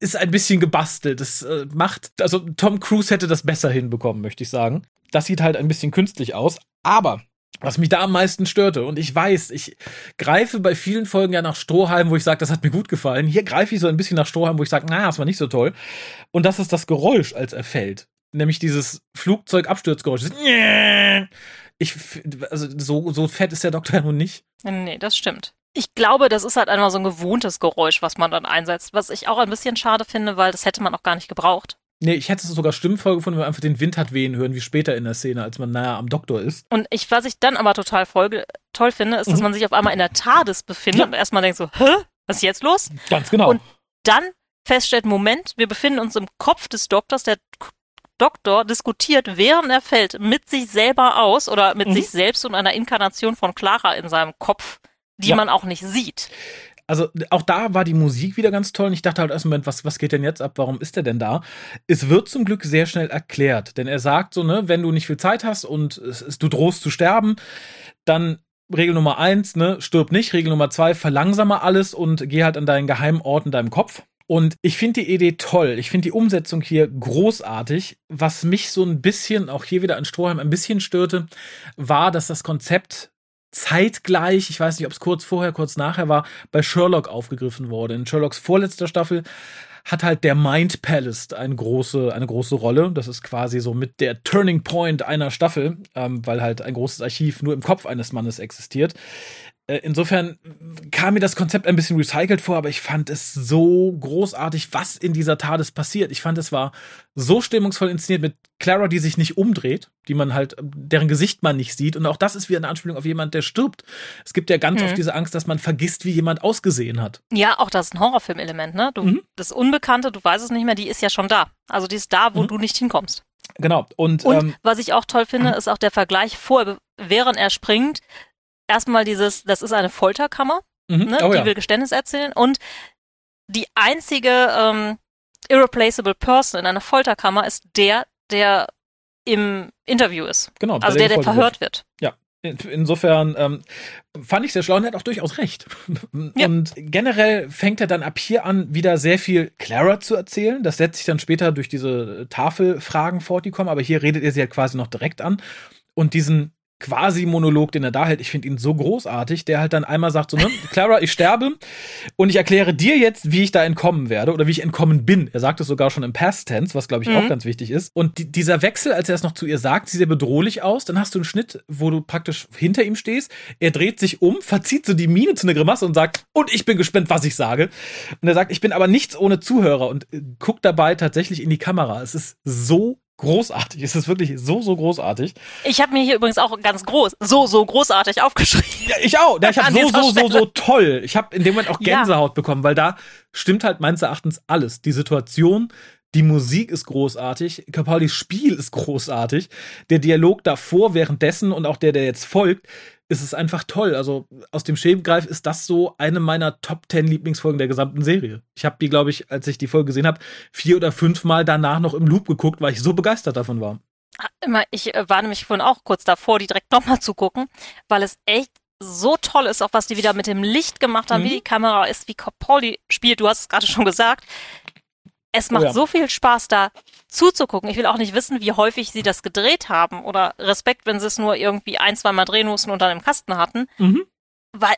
ist ein bisschen gebastelt. Das äh, macht, also Tom Cruise hätte das besser hinbekommen, möchte ich sagen. Das sieht halt ein bisschen künstlich aus. Aber was mich da am meisten störte. Und ich weiß, ich greife bei vielen Folgen ja nach Strohhalm, wo ich sage, das hat mir gut gefallen. Hier greife ich so ein bisschen nach Strohhalm, wo ich sage, na, das war nicht so toll. Und das ist das Geräusch, als er fällt. Nämlich dieses Flugzeugabsturzgeräusch. *laughs* Ich, also so, so fett ist der Doktor ja *laughs* nun nicht. Nee, das stimmt. Ich glaube, das ist halt einmal so ein gewohntes Geräusch, was man dann einsetzt. Was ich auch ein bisschen schade finde, weil das hätte man auch gar nicht gebraucht. Nee, ich hätte es sogar stimmvoll gefunden, wenn man einfach den Wind hat wehen hören, wie später in der Szene, als man nahe am Doktor ist. Und ich, was ich dann aber total voll, toll finde, ist, dass mhm. man sich auf einmal in der TARDIS befindet ja. und erstmal denkt so, hä? Was ist jetzt los? Ganz genau. Und dann feststellt, Moment, wir befinden uns im Kopf des Doktors, der Doktor diskutiert, während er fällt, mit sich selber aus oder mit mhm. sich selbst und einer Inkarnation von Clara in seinem Kopf, die ja. man auch nicht sieht also auch da war die Musik wieder ganz toll und ich dachte halt erst Moment, was, was geht denn jetzt ab? Warum ist er denn da? Es wird zum Glück sehr schnell erklärt, denn er sagt so, ne, wenn du nicht viel Zeit hast und es, es, du drohst zu sterben, dann Regel Nummer eins, ne, stirb nicht. Regel Nummer zwei, verlangsame alles und geh halt an deinen geheimen Ort in deinem Kopf. Und ich finde die Idee toll. Ich finde die Umsetzung hier großartig. Was mich so ein bisschen, auch hier wieder an Stroheim, ein bisschen störte, war, dass das Konzept zeitgleich, ich weiß nicht, ob es kurz vorher, kurz nachher war, bei Sherlock aufgegriffen wurde. In Sherlocks vorletzter Staffel hat halt der Mind Palace eine große, eine große Rolle. Das ist quasi so mit der Turning Point einer Staffel, ähm, weil halt ein großes Archiv nur im Kopf eines Mannes existiert. Äh, insofern kam mir das Konzept ein bisschen recycelt vor, aber ich fand es so großartig, was in dieser TARDIS passiert. Ich fand, es war so stimmungsvoll inszeniert mit Clara, die sich nicht umdreht, die man halt, deren Gesicht man nicht sieht. Und auch das ist wie eine Anspielung auf jemand, der stirbt. Es gibt ja ganz mhm. oft diese Angst, dass man vergisst, wie jemand ausgesehen hat. Ja, auch das ist ein Horrorfilm-Element, ne? Du, mhm. Das Unbekannte, du weißt es nicht mehr, die ist ja schon da. Also die ist da, wo mhm. du nicht hinkommst. Genau. Und, und ähm, was ich auch toll finde, mhm. ist auch der Vergleich vor, während er springt, erstmal dieses, das ist eine Folterkammer, mhm. ne, oh, die ja. will Geständnis erzählen und die einzige ähm, irreplaceable Person in einer Folterkammer ist der, der im Interview ist. Genau. Also der, der, der verhört wird. Ja. Insofern ähm, fand ich sehr schlau und hat auch durchaus recht. Ja. Und generell fängt er dann ab hier an, wieder sehr viel Clara zu erzählen. Das setzt sich dann später durch diese Tafelfragen fort, die kommen, aber hier redet er sie halt quasi noch direkt an. Und diesen Quasi-Monolog, den er da hält, ich finde ihn so großartig, der halt dann einmal sagt so, ne, Clara, ich sterbe und ich erkläre dir jetzt, wie ich da entkommen werde oder wie ich entkommen bin. Er sagt es sogar schon im Past Tense, was glaube ich mhm. auch ganz wichtig ist. Und die, dieser Wechsel, als er es noch zu ihr sagt, sieht sehr bedrohlich aus. Dann hast du einen Schnitt, wo du praktisch hinter ihm stehst. Er dreht sich um, verzieht so die Miene zu einer Grimasse und sagt, und ich bin gespannt, was ich sage. Und er sagt, ich bin aber nichts ohne Zuhörer und äh, guckt dabei tatsächlich in die Kamera. Es ist so großartig. Es ist wirklich so, so großartig. Ich habe mir hier übrigens auch ganz groß, so, so großartig aufgeschrieben. Ja, ich auch. Ich habe so, so, so, so toll. Ich habe in dem Moment auch Gänsehaut ja. bekommen, weil da stimmt halt meines Erachtens alles. Die Situation, die Musik ist großartig, Capaldis Spiel ist großartig, der Dialog davor, währenddessen und auch der, der jetzt folgt, ist es einfach toll. Also aus dem Schäbengreif ist das so eine meiner Top 10 Lieblingsfolgen der gesamten Serie. Ich habe die, glaube ich, als ich die Folge gesehen habe, vier oder fünf Mal danach noch im Loop geguckt, weil ich so begeistert davon war. Immer, ich äh, war nämlich vorhin auch kurz davor, die direkt nochmal zu gucken, weil es echt so toll ist, auch was die wieder mit dem Licht gemacht haben, mhm. wie die Kamera ist, wie Capaldi spielt. Du hast es gerade schon gesagt. Es macht oh ja. so viel Spaß, da zuzugucken. Ich will auch nicht wissen, wie häufig sie das gedreht haben oder Respekt, wenn sie es nur irgendwie ein, zwei Mal drehen mussten und dann im Kasten hatten. Mhm. Weil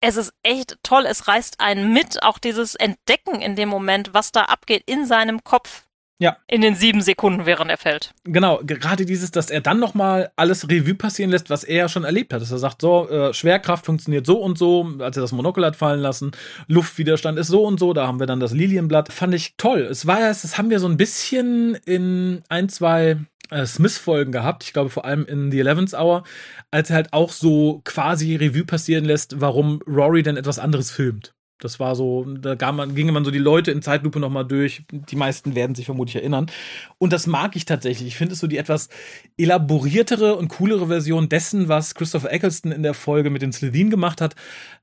es ist echt toll. Es reißt einen mit, auch dieses Entdecken in dem Moment, was da abgeht in seinem Kopf. Ja. In den sieben Sekunden, während er fällt. Genau, gerade dieses, dass er dann nochmal alles Revue passieren lässt, was er ja schon erlebt hat. Dass er sagt, so, äh, Schwerkraft funktioniert so und so, als er das Monokel hat fallen lassen, Luftwiderstand ist so und so, da haben wir dann das Lilienblatt. Fand ich toll. Es war ja, das haben wir so ein bisschen in ein, zwei äh, Smith-Folgen gehabt, ich glaube vor allem in The Eleventh Hour, als er halt auch so quasi Revue passieren lässt, warum Rory denn etwas anderes filmt. Das war so, da man, ging man so die Leute in Zeitlupe nochmal durch. Die meisten werden sich vermutlich erinnern. Und das mag ich tatsächlich. Ich finde es so die etwas elaboriertere und coolere Version dessen, was Christopher Eccleston in der Folge mit den Slitheen gemacht hat,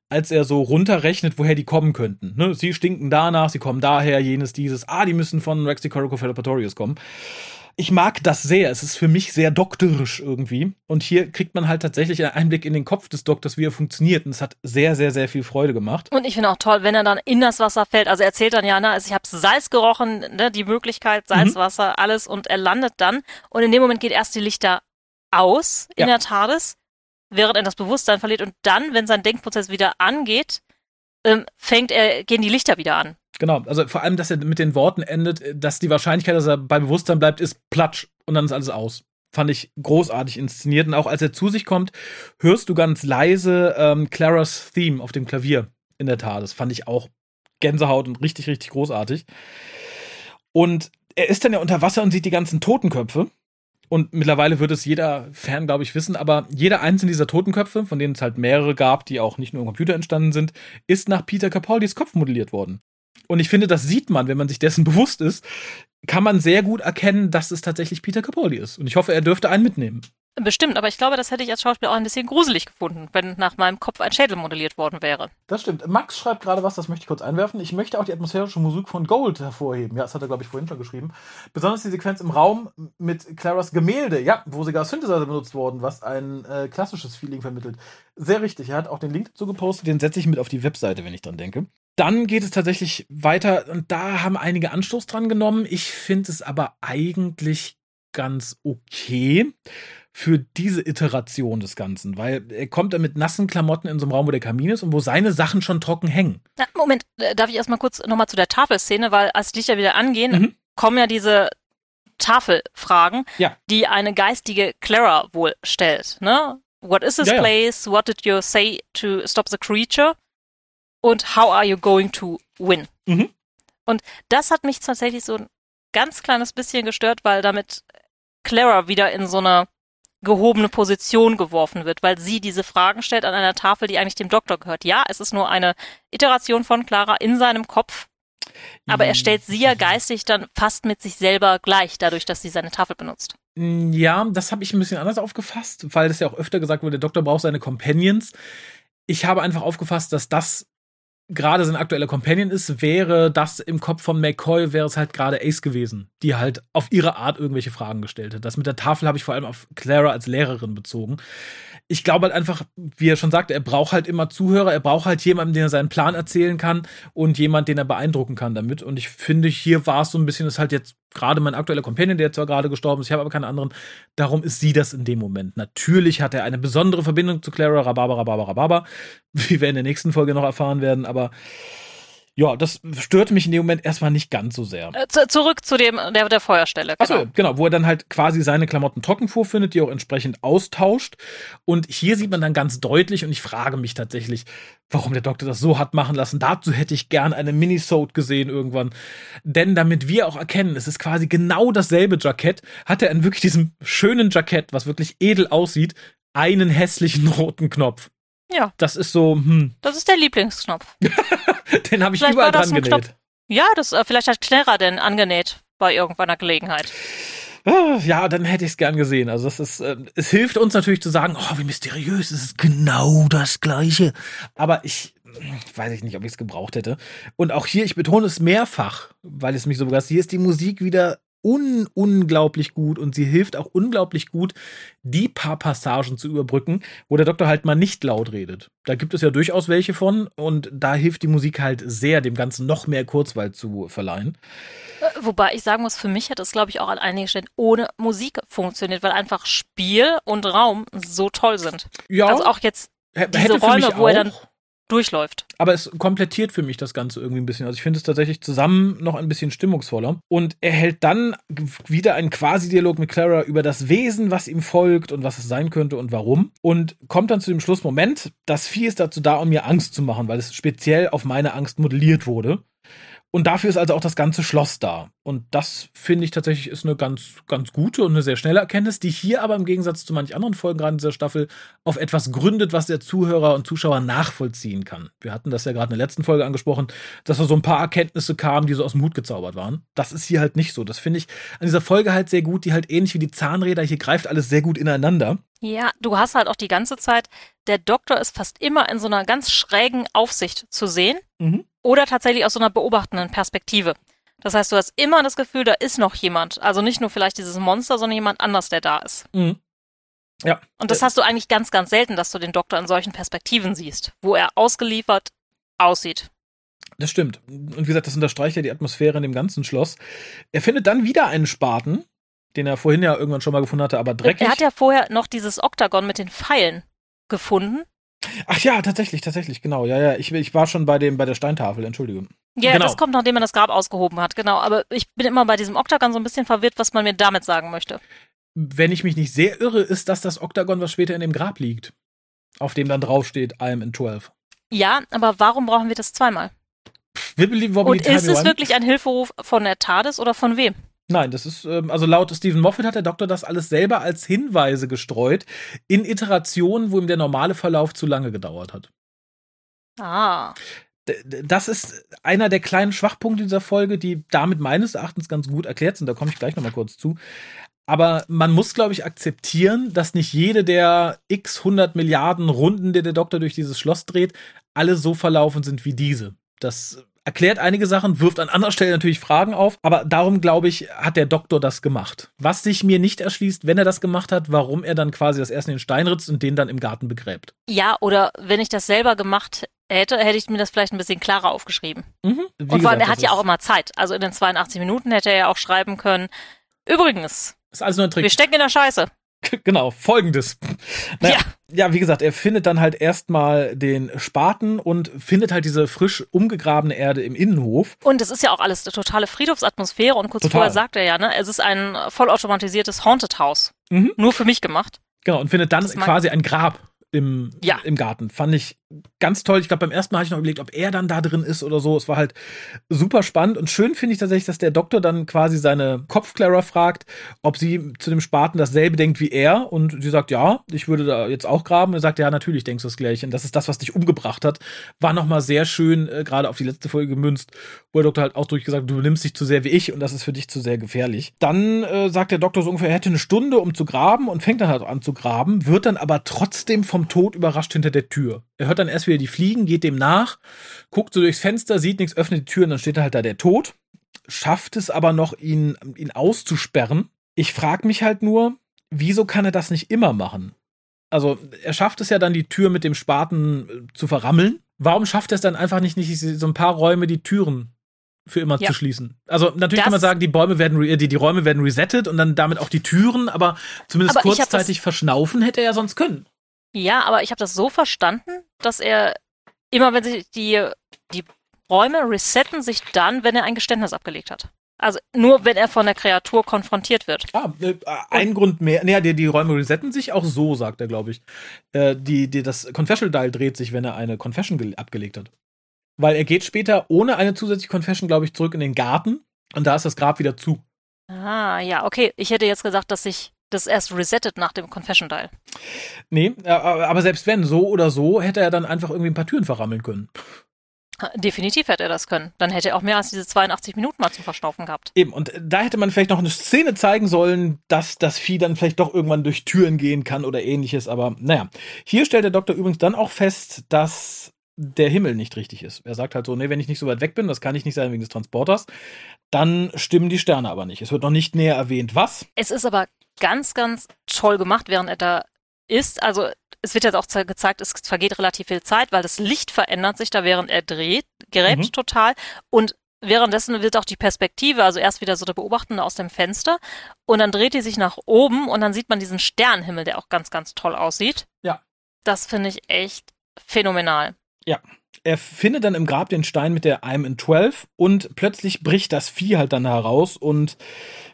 als er so runterrechnet, woher die kommen könnten. Ne? Sie stinken danach, sie kommen daher, jenes, dieses. Ah, die müssen von Rexy Coraco kommen ich mag das sehr. Es ist für mich sehr doktorisch irgendwie. Und hier kriegt man halt tatsächlich einen Einblick in den Kopf des Doktors, wie er funktioniert. Und es hat sehr, sehr, sehr viel Freude gemacht. Und ich finde auch toll, wenn er dann in das Wasser fällt. Also er erzählt dann ja, ne, also ich habe Salz gerochen, ne, die Möglichkeit, Salzwasser, mhm. alles. Und er landet dann. Und in dem Moment geht erst die Lichter aus in ja. der TARDIS, während er das Bewusstsein verliert. Und dann, wenn sein Denkprozess wieder angeht, ähm, fängt er, gehen die Lichter wieder an. Genau, also vor allem, dass er mit den Worten endet, dass die Wahrscheinlichkeit, dass er bei Bewusstsein bleibt, ist platsch und dann ist alles aus. Fand ich großartig inszeniert. Und auch als er zu sich kommt, hörst du ganz leise ähm, Claras Theme auf dem Klavier in der Tat. Das fand ich auch Gänsehaut und richtig, richtig großartig. Und er ist dann ja unter Wasser und sieht die ganzen Totenköpfe. Und mittlerweile wird es jeder Fan, glaube ich, wissen, aber jeder einzelne dieser Totenköpfe, von denen es halt mehrere gab, die auch nicht nur im Computer entstanden sind, ist nach Peter Capaldis Kopf modelliert worden. Und ich finde, das sieht man, wenn man sich dessen bewusst ist, kann man sehr gut erkennen, dass es tatsächlich Peter Capaldi ist. Und ich hoffe, er dürfte einen mitnehmen. Bestimmt, aber ich glaube, das hätte ich als Schauspieler auch ein bisschen gruselig gefunden, wenn nach meinem Kopf ein Schädel modelliert worden wäre. Das stimmt. Max schreibt gerade was, das möchte ich kurz einwerfen. Ich möchte auch die atmosphärische Musik von Gold hervorheben. Ja, das hat er, glaube ich, vorhin schon geschrieben. Besonders die Sequenz im Raum mit Claras Gemälde, ja, wo sogar Synthesizer benutzt worden, was ein äh, klassisches Feeling vermittelt. Sehr richtig. Er hat auch den Link dazu gepostet, den setze ich mit auf die Webseite, wenn ich dran denke. Dann geht es tatsächlich weiter und da haben einige Anstoß dran genommen. Ich finde es aber eigentlich ganz okay für diese Iteration des Ganzen, weil er kommt da mit nassen Klamotten in so einem Raum, wo der Kamin ist und wo seine Sachen schon trocken hängen. Na, Moment, äh, darf ich erstmal kurz nochmal zu der Tafelszene, weil als die Lichter wieder angehen, mhm. kommen ja diese Tafelfragen, ja. die eine geistige Clara wohl stellt. Ne? What is this ja, place? What did you say to stop the creature? Und how are you going to win? Mhm. Und das hat mich tatsächlich so ein ganz kleines bisschen gestört, weil damit Clara wieder in so eine gehobene Position geworfen wird, weil sie diese Fragen stellt an einer Tafel, die eigentlich dem Doktor gehört. Ja, es ist nur eine Iteration von Clara in seinem Kopf, aber er stellt sie ja geistig dann fast mit sich selber gleich, dadurch, dass sie seine Tafel benutzt. Ja, das habe ich ein bisschen anders aufgefasst, weil das ja auch öfter gesagt wurde, der Doktor braucht seine Companions. Ich habe einfach aufgefasst, dass das gerade sein aktueller Companion ist, wäre das im Kopf von McCoy, wäre es halt gerade Ace gewesen, die halt auf ihre Art irgendwelche Fragen gestellt hat. Das mit der Tafel habe ich vor allem auf Clara als Lehrerin bezogen. Ich glaube halt einfach, wie er schon sagte, er braucht halt immer Zuhörer, er braucht halt jemanden, den er seinen Plan erzählen kann und jemand, den er beeindrucken kann damit. Und ich finde, hier war es so ein bisschen, ist halt jetzt gerade mein aktueller Companion, der zwar gerade gestorben ist, ich habe aber keine anderen. Darum ist sie das in dem Moment. Natürlich hat er eine besondere Verbindung zu Clara, Rhabarber, Rhabarber, Rhabarber, *laughs* wie wir in der nächsten Folge noch erfahren werden, aber ja, das störte mich in dem Moment erstmal nicht ganz so sehr. Äh, zu, zurück zu dem der, der Feuerstelle. Genau. Achso, genau, wo er dann halt quasi seine Klamotten trocken vorfindet, die auch entsprechend austauscht. Und hier sieht man dann ganz deutlich, und ich frage mich tatsächlich, warum der Doktor das so hat machen lassen. Dazu hätte ich gern eine Minisode gesehen irgendwann. Denn damit wir auch erkennen, es ist quasi genau dasselbe Jackett, hat er in wirklich diesem schönen Jackett, was wirklich edel aussieht, einen hässlichen roten Knopf. Ja. Das ist so, hm. Das ist der Lieblingsknopf. *laughs* den habe ich vielleicht überall dran genäht. Knopf. Ja, das, äh, vielleicht hat Clara den angenäht bei irgendeiner Gelegenheit. Ah, ja, dann hätte ich es gern gesehen. Also es ist, äh, es hilft uns natürlich zu sagen, oh, wie mysteriös, es ist genau das Gleiche. Aber ich, weiß ich nicht, ob ich es gebraucht hätte. Und auch hier, ich betone es mehrfach, weil es mich so begeistert. Hier ist die Musik wieder un unglaublich gut und sie hilft auch unglaublich gut, die paar Passagen zu überbrücken, wo der Doktor halt mal nicht laut redet. Da gibt es ja durchaus welche von und da hilft die Musik halt sehr, dem Ganzen noch mehr Kurzweil zu verleihen. Äh, wobei ich sagen muss, für mich hätte es, glaube ich, auch an einigen Stellen ohne Musik funktioniert, weil einfach Spiel und Raum so toll sind. Ja. Also auch jetzt diese Räume, wo er dann durchläuft. Aber es komplettiert für mich das Ganze irgendwie ein bisschen. Also ich finde es tatsächlich zusammen noch ein bisschen stimmungsvoller. Und er hält dann wieder einen Quasi-Dialog mit Clara über das Wesen, was ihm folgt und was es sein könnte und warum. Und kommt dann zu dem Schlussmoment, das Vieh ist dazu da, um mir Angst zu machen, weil es speziell auf meine Angst modelliert wurde. Und dafür ist also auch das ganze Schloss da. Und das finde ich tatsächlich ist eine ganz, ganz gute und eine sehr schnelle Erkenntnis, die hier aber im Gegensatz zu manch anderen Folgen gerade in dieser Staffel auf etwas gründet, was der Zuhörer und Zuschauer nachvollziehen kann. Wir hatten das ja gerade in der letzten Folge angesprochen, dass da so ein paar Erkenntnisse kamen, die so aus dem Hut gezaubert waren. Das ist hier halt nicht so. Das finde ich an dieser Folge halt sehr gut, die halt ähnlich wie die Zahnräder, hier greift alles sehr gut ineinander. Ja, du hast halt auch die ganze Zeit, der Doktor ist fast immer in so einer ganz schrägen Aufsicht zu sehen. Mhm oder tatsächlich aus so einer beobachtenden Perspektive. Das heißt, du hast immer das Gefühl, da ist noch jemand. Also nicht nur vielleicht dieses Monster, sondern jemand anders, der da ist. Mhm. Ja. Und das hast du eigentlich ganz, ganz selten, dass du den Doktor in solchen Perspektiven siehst, wo er ausgeliefert aussieht. Das stimmt. Und wie gesagt, das unterstreicht ja die Atmosphäre in dem ganzen Schloss. Er findet dann wieder einen Spaten, den er vorhin ja irgendwann schon mal gefunden hatte, aber dreckig. Er hat ja vorher noch dieses Oktagon mit den Pfeilen gefunden. Ach ja, tatsächlich, tatsächlich, genau. Ja, ja, ich, ich war schon bei dem bei der Steintafel, Entschuldigung. Ja, genau. das kommt, nachdem man das Grab ausgehoben hat, genau. Aber ich bin immer bei diesem Oktagon so ein bisschen verwirrt, was man mir damit sagen möchte. Wenn ich mich nicht sehr irre, ist das das Oktagon, was später in dem Grab liegt. Auf dem dann draufsteht, I am in 12. Ja, aber warum brauchen wir das zweimal? Wibbly, Und ist es wirklich ein Hilferuf von der TARDIS oder von wem? Nein, das ist, ähm, also laut Stephen Moffat hat der Doktor das alles selber als Hinweise gestreut in Iterationen, wo ihm der normale Verlauf zu lange gedauert hat. Ah. Das ist einer der kleinen Schwachpunkte dieser Folge, die damit meines Erachtens ganz gut erklärt sind. Da komme ich gleich nochmal kurz zu. Aber man muss, glaube ich, akzeptieren, dass nicht jede der x 100 Milliarden Runden, die der Doktor durch dieses Schloss dreht, alle so verlaufen sind wie diese. Das erklärt einige Sachen, wirft an anderer Stelle natürlich Fragen auf, aber darum glaube ich, hat der Doktor das gemacht. Was sich mir nicht erschließt, wenn er das gemacht hat, warum er dann quasi das erste in den Stein ritzt und den dann im Garten begräbt. Ja, oder wenn ich das selber gemacht hätte, hätte ich mir das vielleicht ein bisschen klarer aufgeschrieben. Mhm. Und vor allem, er hat ja auch immer Zeit. Also in den 82 Minuten hätte er ja auch schreiben können. Übrigens, ist alles nur ein Trick. Wir stecken in der Scheiße. *laughs* Genau, folgendes. Naja, ja. ja, wie gesagt, er findet dann halt erstmal den Spaten und findet halt diese frisch umgegrabene Erde im Innenhof. Und es ist ja auch alles eine totale Friedhofsatmosphäre und kurz Total. vorher sagt er ja, ne, es ist ein vollautomatisiertes Haunted House. Mhm. Nur für mich gemacht. Genau, und findet dann quasi ein Grab im, ja. im Garten. Fand ich ganz toll. Ich glaube, beim ersten Mal habe ich noch überlegt, ob er dann da drin ist oder so. Es war halt super spannend und schön finde ich tatsächlich, dass der Doktor dann quasi seine Kopfklärer fragt, ob sie zu dem Spaten dasselbe denkt wie er und sie sagt, ja, ich würde da jetzt auch graben. Er sagt, ja, natürlich denkst du das gleiche. Und das ist das, was dich umgebracht hat. War nochmal sehr schön, äh, gerade auf die letzte Folge gemünzt, wo der Doktor halt ausdrücklich gesagt, du nimmst dich zu sehr wie ich und das ist für dich zu sehr gefährlich. Dann äh, sagt der Doktor so ungefähr, er hätte eine Stunde, um zu graben und fängt dann halt an zu graben, wird dann aber trotzdem vom Tod überrascht hinter der Tür. Er hört dann erst wieder die Fliegen, geht dem nach, guckt so durchs Fenster, sieht nichts, öffnet die Tür und dann steht halt da der Tod. Schafft es aber noch, ihn, ihn auszusperren. Ich frage mich halt nur, wieso kann er das nicht immer machen? Also, er schafft es ja dann, die Tür mit dem Spaten äh, zu verrammeln. Warum schafft er es dann einfach nicht, nicht so ein paar Räume die Türen für immer ja. zu schließen. Also natürlich das kann man sagen, die Bäume werden, die, die Räume werden resettet und dann damit auch die Türen, aber zumindest aber kurzzeitig verschnaufen hätte er ja sonst können. Ja, aber ich habe das so verstanden, dass er immer, wenn sich die, die Räume resetten sich dann, wenn er ein Geständnis abgelegt hat. Also nur, wenn er von der Kreatur konfrontiert wird. Ah, äh, ein Grund mehr. Naja, die, die Räume resetten sich auch so, sagt er, glaube ich. Äh, die, die, das Confession Dial dreht sich, wenn er eine Confession abgelegt hat. Weil er geht später ohne eine zusätzliche Confession, glaube ich, zurück in den Garten und da ist das Grab wieder zu. Ah, ja, okay. Ich hätte jetzt gesagt, dass sich das erst resettet nach dem Confession Dial. Nee, aber selbst wenn, so oder so, hätte er dann einfach irgendwie ein paar Türen verrammeln können. Definitiv hätte er das können. Dann hätte er auch mehr als diese 82 Minuten mal zum Verschnaufen gehabt. Eben, und da hätte man vielleicht noch eine Szene zeigen sollen, dass das Vieh dann vielleicht doch irgendwann durch Türen gehen kann oder ähnliches. Aber naja, hier stellt der Doktor übrigens dann auch fest, dass der Himmel nicht richtig ist. Er sagt halt so, nee, wenn ich nicht so weit weg bin, das kann ich nicht sein wegen des Transporters, dann stimmen die Sterne aber nicht. Es wird noch nicht näher erwähnt, was. Es ist aber ganz, ganz toll gemacht, während er da ist. Also es wird jetzt auch gezeigt, es vergeht relativ viel Zeit, weil das Licht verändert sich da, während er dreht, gerät mhm. total. Und währenddessen wird auch die Perspektive, also erst wieder so der Beobachtende aus dem Fenster und dann dreht die sich nach oben und dann sieht man diesen Sternenhimmel, der auch ganz, ganz toll aussieht. Ja. Das finde ich echt phänomenal. Ja. Er findet dann im Grab den Stein mit der I'm in 12 und plötzlich bricht das Vieh halt dann heraus und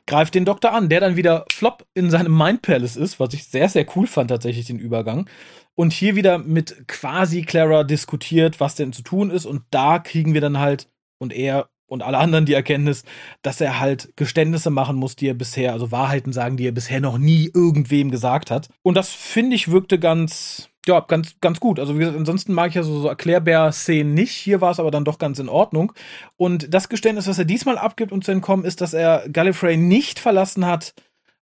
greift den Doktor an, der dann wieder flop in seinem Mind Palace ist, was ich sehr, sehr cool fand tatsächlich den Übergang. Und hier wieder mit quasi Clara diskutiert, was denn zu tun ist und da kriegen wir dann halt und er und alle anderen die Erkenntnis, dass er halt Geständnisse machen muss, die er bisher, also Wahrheiten sagen, die er bisher noch nie irgendwem gesagt hat. Und das finde ich wirkte ganz, ja, ganz, ganz gut. Also wie gesagt, ansonsten mag ich ja so, so Erklärbär-Szenen nicht. Hier war es aber dann doch ganz in Ordnung. Und das Geständnis, was er diesmal abgibt, um zu entkommen, ist, dass er Gallifrey nicht verlassen hat,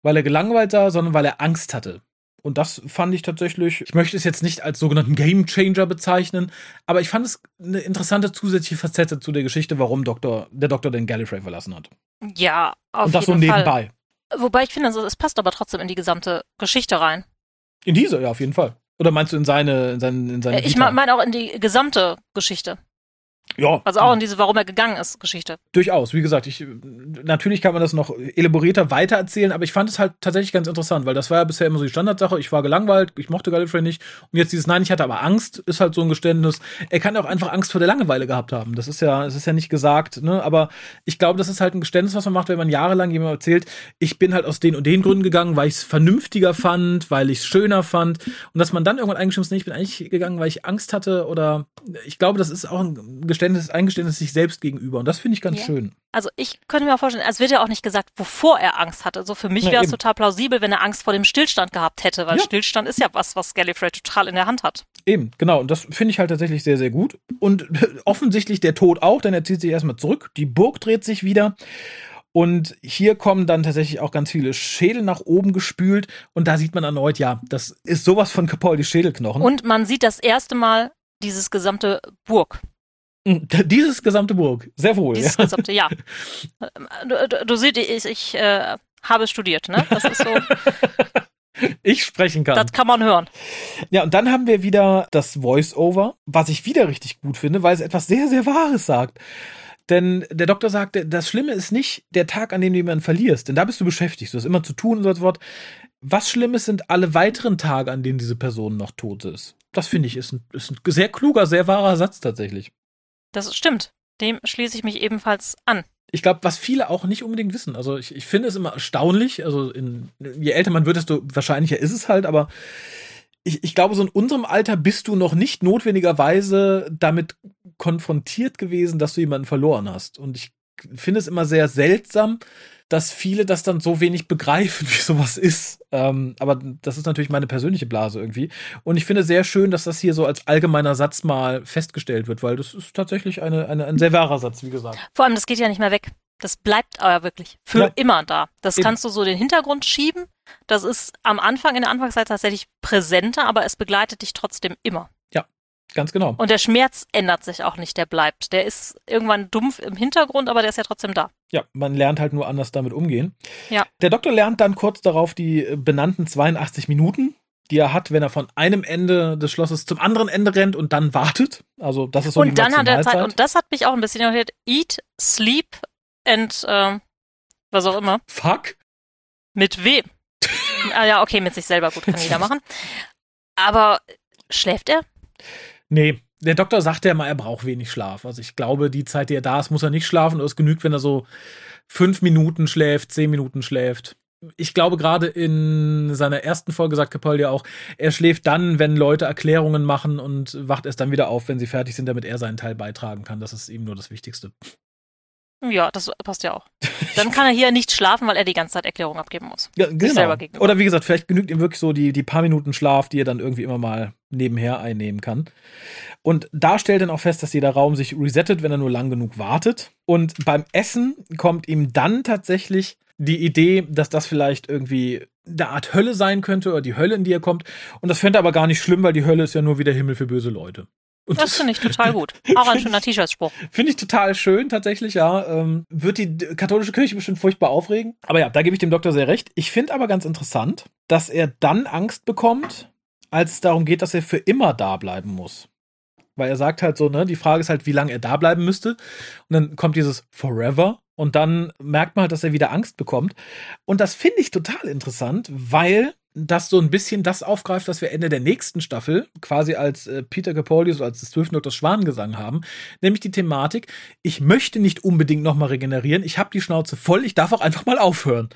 weil er gelangweilt war, sondern weil er Angst hatte. Und das fand ich tatsächlich, ich möchte es jetzt nicht als sogenannten Game Changer bezeichnen, aber ich fand es eine interessante zusätzliche Facette zu der Geschichte, warum Doktor, der Doktor den Gallifrey verlassen hat. Ja, auf Und das so jeden Fall. nebenbei. Wobei ich finde, also, es passt aber trotzdem in die gesamte Geschichte rein. In diese, ja, auf jeden Fall. Oder meinst du in seine, in seine, in seine Äh, Ich meine auch in die gesamte Geschichte. Ja, Also auch in diese, warum er gegangen ist, Geschichte. durchaus. Wie gesagt, ich, natürlich kann man das noch elaborierter weitererzählen, aber ich fand es halt tatsächlich ganz interessant, weil das war ja bisher immer so die Standardsache. Ich war gelangweilt, ich mochte Gallifrey nicht. Und jetzt dieses Nein, ich hatte aber Angst, ist halt so ein Geständnis. Er kann auch einfach Angst vor der Langeweile gehabt haben. Das ist ja, es ist ja nicht gesagt, ne? Aber ich glaube, das ist halt ein Geständnis, was man macht, wenn man jahrelang jemandem erzählt, ich bin halt aus den und den Gründen gegangen, weil ich es vernünftiger fand, weil ich es schöner fand. Und dass man dann irgendwann eingestimmt ist, nee, ich bin eigentlich gegangen, weil ich Angst hatte oder ich glaube, das ist auch ein Geständnis, Eingeständnis sich selbst gegenüber. Und das finde ich ganz Ja. schön. Also ich könnte mir auch vorstellen, es wird ja auch nicht gesagt, wovor er Angst hatte. So für mich wäre es total plausibel, wenn er Angst vor dem Stillstand gehabt hätte, weil Ja. Stillstand ist ja was, was Gallifrey total in der Hand hat. Eben, genau. Und das finde ich halt tatsächlich sehr, sehr gut. Und *laughs* offensichtlich der Tod auch, denn er zieht sich erstmal zurück. Die Burg dreht sich wieder. Und hier kommen dann tatsächlich auch ganz viele Schädel nach oben gespült. Und da sieht man erneut, ja, das ist sowas von Capaldi Schädelknochen. Und man sieht das erste Mal dieses gesamte Burg. Dieses gesamte Burg, sehr wohl. Dieses ja. gesamte, ja. Du, du, du siehst, ich, ich äh, habe studiert, ne? Das ist so, *laughs* Ich sprechen kann. das kann man hören. Ja, und dann haben wir wieder das Voice-Over, was ich wieder richtig gut finde, weil es etwas sehr, sehr Wahres sagt. Denn der Doktor sagte, das Schlimme ist nicht der Tag, an dem du jemanden verlierst, denn da bist du beschäftigt, du hast immer zu tun und so etwas. Was Schlimmes sind alle weiteren Tage, an denen diese Person noch tot ist. Das finde ich ist ein, ist ein sehr kluger, sehr wahrer Satz tatsächlich. Das stimmt. Dem schließe ich mich ebenfalls an. Ich glaube, was viele auch nicht unbedingt wissen. Also ich, ich finde es immer erstaunlich. Also in, je älter man wird, desto wahrscheinlicher ist es halt. Aber ich, ich glaube, so in unserem Alter bist du noch nicht notwendigerweise damit konfrontiert gewesen, dass du jemanden verloren hast. Und ich finde es immer sehr seltsam, dass viele das dann so wenig begreifen, *laughs* wie sowas ist. Ähm, aber das ist natürlich meine persönliche Blase irgendwie. Und ich finde sehr schön, dass das hier so als allgemeiner Satz mal festgestellt wird, weil das ist tatsächlich eine, eine, ein sehr wahrer Satz, wie gesagt. Vor allem, das geht ja nicht mehr weg. Das bleibt aber wirklich für Ja. immer da. Das Eben. kannst du so den Hintergrund schieben. Das ist am Anfang, in der Anfangszeit tatsächlich präsenter, aber es begleitet dich trotzdem immer. Ganz genau. Und der Schmerz ändert sich auch nicht, der bleibt. Der ist irgendwann dumpf im Hintergrund, aber der ist ja trotzdem da. Ja, man lernt halt nur anders damit umgehen. Ja. Der Doktor lernt dann kurz darauf die äh, benannten 82 Minuten, die er hat, wenn er von einem Ende des Schlosses zum anderen Ende rennt und dann wartet. Also das ist so die und dann hat er Zeit, und das hat mich auch ein bisschen irritiert, eat, sleep and ähm, was auch immer. Fuck. Mit wem? *laughs* ah ja, okay, mit sich selber, gut, kann jeder *laughs* machen. Aber schläft er? Nee, der Doktor sagt ja mal, er braucht wenig Schlaf. Also ich glaube, die Zeit, die er da ist, muss er nicht schlafen. Es genügt, wenn er so fünf Minuten schläft, zehn Minuten schläft. Ich glaube, gerade in seiner ersten Folge sagt Capaldi auch, er schläft dann, wenn Leute Erklärungen machen und wacht erst dann wieder auf, wenn sie fertig sind, damit er seinen Teil beitragen kann. Das ist ihm nur das Wichtigste. Ja, das passt ja auch. Dann kann er hier nicht schlafen, weil er die ganze Zeit Erklärungen abgeben muss. Ja, genau. Oder wie gesagt, vielleicht genügt ihm wirklich so die, die paar Minuten Schlaf, die er dann irgendwie immer mal nebenher einnehmen kann. Und da stellt er auch fest, dass jeder Raum sich resettet, wenn er nur lang genug wartet. Und beim Essen kommt ihm dann tatsächlich die Idee, dass das vielleicht irgendwie eine Art Hölle sein könnte oder die Hölle, in die er kommt. Und das fände er aber gar nicht schlimm, weil die Hölle ist ja nur wieder Himmel für böse Leute. Und Das finde ich total gut. *laughs* Auch ein schöner T-Shirt-Spruch. Finde ich total schön, tatsächlich, ja. Ähm, wird die katholische Kirche bestimmt furchtbar aufregen. Aber ja, da gebe ich dem Doktor sehr recht. Ich finde aber ganz interessant, dass er dann Angst bekommt, als es darum geht, dass er für immer da bleiben muss. Weil er sagt halt so, ne, die Frage ist halt, wie lange er da bleiben müsste. Und dann kommt dieses Forever. Und dann merkt man halt, dass er wieder Angst bekommt. Und das finde ich total interessant, weil das so ein bisschen das aufgreift, was wir Ende der nächsten Staffel quasi als äh, Peter Capaldi, so als des zwölften Doktors Schwanengesang haben, nämlich die Thematik, ich möchte nicht unbedingt nochmal regenerieren, ich habe die Schnauze voll, ich darf auch einfach mal aufhören.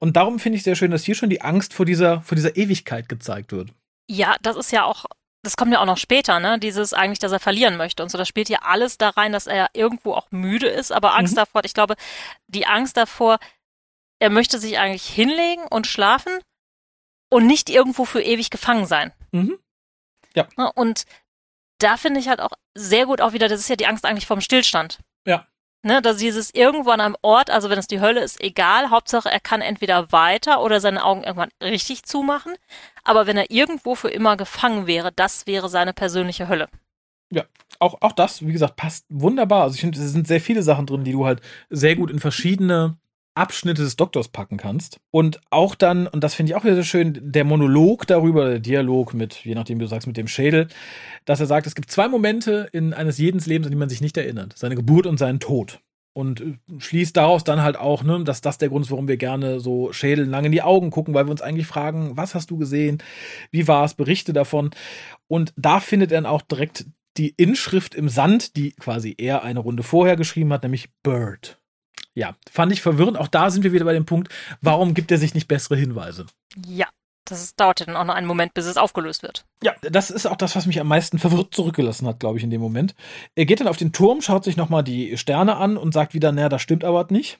Und darum finde ich sehr schön, dass hier schon die Angst vor dieser, vor dieser Ewigkeit gezeigt wird. Ja, das ist ja auch das kommt ja auch noch später, ne? Dieses eigentlich, dass er verlieren möchte und so. Das spielt ja alles da rein, dass er irgendwo auch müde ist, aber Angst mhm. davor, ich glaube, die Angst davor, er möchte sich eigentlich hinlegen und schlafen und nicht irgendwo für ewig gefangen sein. Mhm. Ja. Und da finde ich halt auch sehr gut auch wieder, das ist ja die Angst eigentlich vom Stillstand. Ja. Ne, dass dieses irgendwo an einem Ort, also wenn es die Hölle ist, egal, Hauptsache er kann entweder weiter oder seine Augen irgendwann richtig zumachen. Aber wenn er irgendwo für immer gefangen wäre, das wäre seine persönliche Hölle. Ja, auch, auch das, wie gesagt, passt wunderbar. Also ich finde, es sind sehr viele Sachen drin, die du halt sehr gut in verschiedene Abschnitte des Doktors packen kannst. Und auch dann, und das finde ich auch wieder sehr schön, der Monolog darüber, der Dialog mit, je nachdem wie du sagst, mit dem Schädel, dass er sagt, es gibt zwei Momente in eines jeden Lebens, an die man sich nicht erinnert. Seine Geburt und seinen Tod. Und äh, schließt daraus dann halt auch, ne, dass das der Grund ist, warum wir gerne so Schädeln lang in die Augen gucken, weil wir uns eigentlich fragen, was hast du gesehen? Wie war es? Berichte davon. Und da findet er dann auch direkt die Inschrift im Sand, die quasi er eine Runde vorher geschrieben hat, nämlich Bird ja, fand ich verwirrend. Auch da sind wir wieder bei dem Punkt, warum gibt er sich nicht bessere Hinweise? Ja, das dauert ja dann auch noch einen Moment, bis es aufgelöst wird. Ja, das ist auch das, was mich am meisten verwirrt zurückgelassen hat, glaube ich, in dem Moment. Er geht dann auf den Turm, schaut sich nochmal die Sterne an und sagt wieder, naja, das stimmt aber nicht.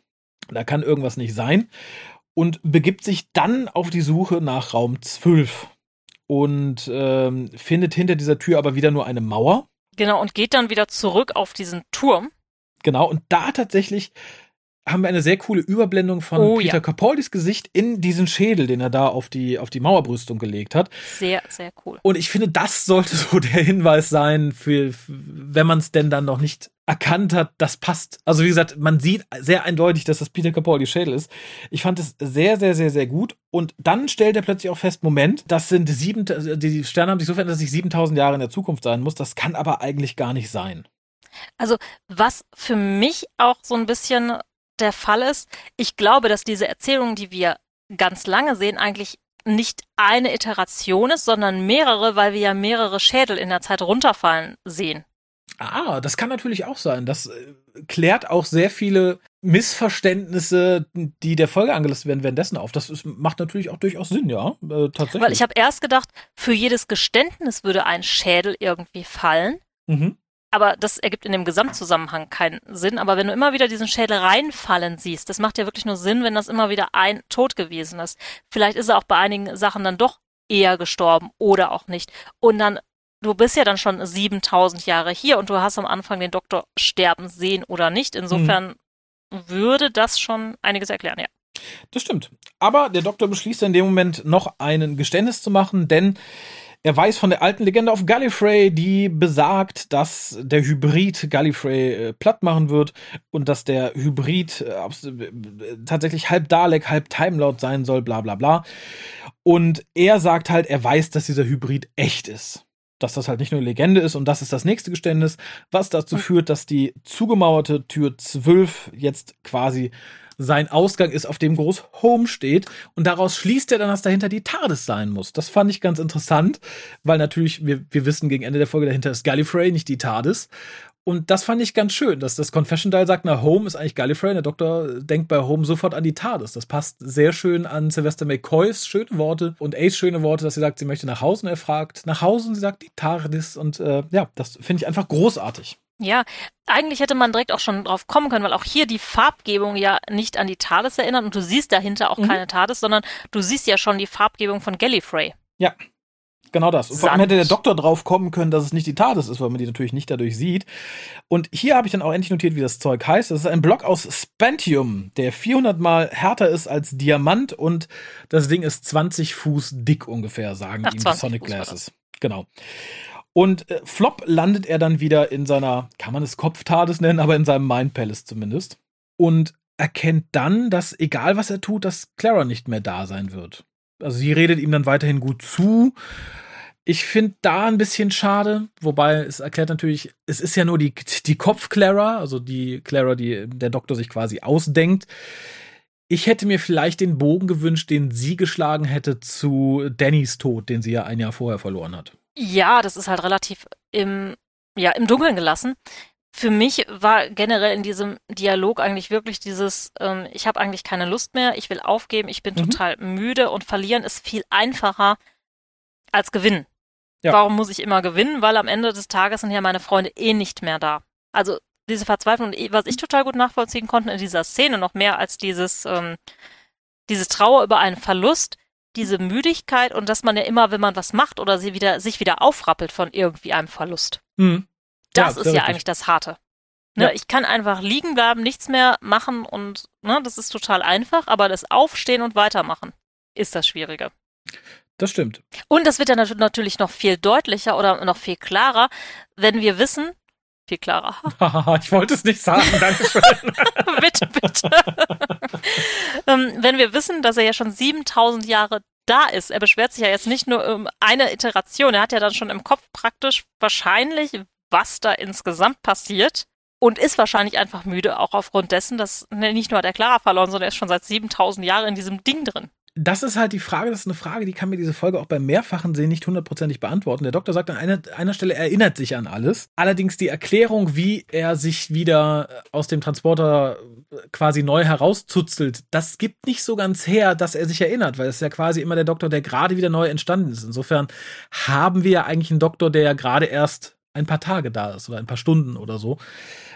Da kann irgendwas nicht sein. Und begibt sich dann auf die Suche nach Raum 12 und ähm, findet hinter dieser Tür aber wieder nur eine Mauer. Genau, und geht dann wieder zurück auf diesen Turm. Genau, und da tatsächlich haben wir eine sehr coole Überblendung von oh, Peter ja. Capaldis Gesicht in diesen Schädel, den er da auf die, auf die Mauerbrüstung gelegt hat. Sehr, sehr cool. Und ich finde, das sollte so der Hinweis sein, für, wenn man es denn dann noch nicht erkannt hat, das passt. Also wie gesagt, man sieht sehr eindeutig, dass das Peter Capaldis Schädel ist. Ich fand es sehr, sehr, sehr, sehr gut. Und dann stellt er plötzlich auch fest, Moment, das sind sieben, die Sterne haben sich so verändert, dass ich 7000 Jahre in der Zukunft sein muss. Das kann aber eigentlich gar nicht sein. Also was für mich auch so ein bisschen der Fall ist. Ich glaube, dass diese Erzählung, die wir ganz lange sehen, eigentlich nicht eine Iteration ist, sondern mehrere, weil wir ja mehrere Schädel in der Zeit runterfallen sehen. Ah, das kann natürlich auch sein. Das äh, klärt auch sehr viele Missverständnisse, die der Folge angelastet werden, währenddessen auf. Das ist, macht natürlich auch durchaus Sinn, ja, äh, tatsächlich. Weil ich habe erst gedacht, für jedes Geständnis würde ein Schädel irgendwie fallen. Mhm aber das ergibt in dem Gesamtzusammenhang keinen Sinn. Aber wenn du immer wieder diesen Schädel reinfallen siehst, das macht ja wirklich nur Sinn, wenn das immer wieder ein Tod gewesen ist. Vielleicht ist er auch bei einigen Sachen dann doch eher gestorben oder auch nicht. Und dann, du bist ja dann schon 7000 Jahre hier und du hast am Anfang den Doktor sterben sehen oder nicht. Insofern mhm. würde das schon einiges erklären, ja. Das stimmt. Aber der Doktor beschließt in dem Moment noch einen Geständnis zu machen, denn er weiß von der alten Legende auf Gallifrey, die besagt, dass der Hybrid Gallifrey äh, platt machen wird und dass der Hybrid äh, äh, tatsächlich halb Dalek, halb Timelord sein soll, bla bla bla. Und er sagt halt, er weiß, dass dieser Hybrid echt ist. Dass das halt nicht nur eine Legende ist und das ist das nächste Geständnis, was dazu führt, dass die zugemauerte Tür 12 jetzt quasi sein Ausgang ist, auf dem groß Home steht. Und daraus schließt er dann, dass dahinter die TARDIS sein muss. Das fand ich ganz interessant, weil natürlich, wir, wir wissen gegen Ende der Folge, dahinter ist Gallifrey, nicht die TARDIS. Und das fand ich ganz schön, dass das Confession Dial sagt, na, Home ist eigentlich Gallifrey. Der Doktor denkt bei Home sofort an die TARDIS. Das passt sehr schön an Sylvester McCoys schöne Worte und Ace schöne Worte, dass sie sagt, sie möchte nach Hause und er fragt nach Hause und sie sagt die TARDIS. Und äh, ja, das finde ich einfach großartig. Ja, eigentlich hätte man direkt auch schon drauf kommen können, weil auch hier die Farbgebung ja nicht an die TARDIS erinnert und du siehst dahinter auch mhm. keine TARDIS, sondern du siehst ja schon die Farbgebung von Gallifrey. Ja, genau das. Und vor allem hätte der Doktor drauf kommen können, dass es nicht die TARDIS ist, weil man die natürlich nicht dadurch sieht. Und hier habe ich dann auch endlich notiert, wie das Zeug heißt. Das ist ein Block aus Spantium, der 400 mal härter ist als Diamant und das Ding ist 20 Fuß dick ungefähr, sagen Ach, ihm die Sonic Glasses. Genau. Und äh, Flop landet er dann wieder in seiner, kann man es Kopftades nennen, aber in seinem Mind Palace zumindest. Und erkennt dann, dass egal was er tut, dass Clara nicht mehr da sein wird. Also sie redet ihm dann weiterhin gut zu. Ich finde da ein bisschen schade, wobei es erklärt natürlich, es ist ja nur die, die Kopf-Clara, also die Clara, die der Doktor sich quasi ausdenkt. Ich hätte mir vielleicht den Bogen gewünscht, den sie geschlagen hätte zu Dannys Tod, den sie ja ein Jahr vorher verloren hat. Ja, das ist halt relativ im, ja, im Dunkeln gelassen. Für mich war generell in diesem Dialog eigentlich wirklich dieses, ähm, ich habe eigentlich keine Lust mehr, ich will aufgeben, ich bin mhm. total müde und verlieren ist viel einfacher als gewinnen. Ja. Warum muss ich immer gewinnen? Weil am Ende des Tages sind ja meine Freunde eh nicht mehr da. Also diese Verzweiflung, was ich total gut nachvollziehen konnte in dieser Szene, noch mehr als dieses, ähm, diese Trauer über einen Verlust, diese Müdigkeit und dass man ja immer, wenn man was macht oder sie wieder, sich wieder aufrappelt von irgendwie einem Verlust. Mhm. Das ja, ist ja richtig. eigentlich das Harte. Ne, ja. Ich kann einfach liegen bleiben, nichts mehr machen und ne, das ist total einfach, aber das Aufstehen und Weitermachen ist das Schwierige. Das stimmt. Und das wird dann natürlich noch viel deutlicher oder noch viel klarer, wenn wir wissen, viel klarer. *laughs* *laughs* ich wollte es nicht sagen, danke schön. *laughs* bitte, bitte. ähm, wenn wir wissen, dass er ja schon 7000 Jahre da ist, er beschwert sich ja jetzt nicht nur um eine Iteration, er hat ja dann schon im Kopf praktisch wahrscheinlich, was da insgesamt passiert und ist wahrscheinlich einfach müde, auch aufgrund dessen, dass ne, nicht nur hat er Clara verloren, sondern er ist schon seit 7000 Jahren in diesem Ding drin das ist halt die Frage, das ist eine Frage, die kann mir diese Folge auch beim mehrfachen Sehen nicht hundertprozentig beantworten. Der Doktor sagt an einer, einer Stelle, er erinnert sich an alles. Allerdings die Erklärung, wie er sich wieder aus dem Transporter quasi neu herauszuzelt, das gibt nicht so ganz her, dass er sich erinnert, weil es ist ja quasi immer der Doktor, der gerade wieder neu entstanden ist. Insofern haben wir ja eigentlich einen Doktor, der ja gerade erst ein paar Tage da ist oder ein paar Stunden oder so.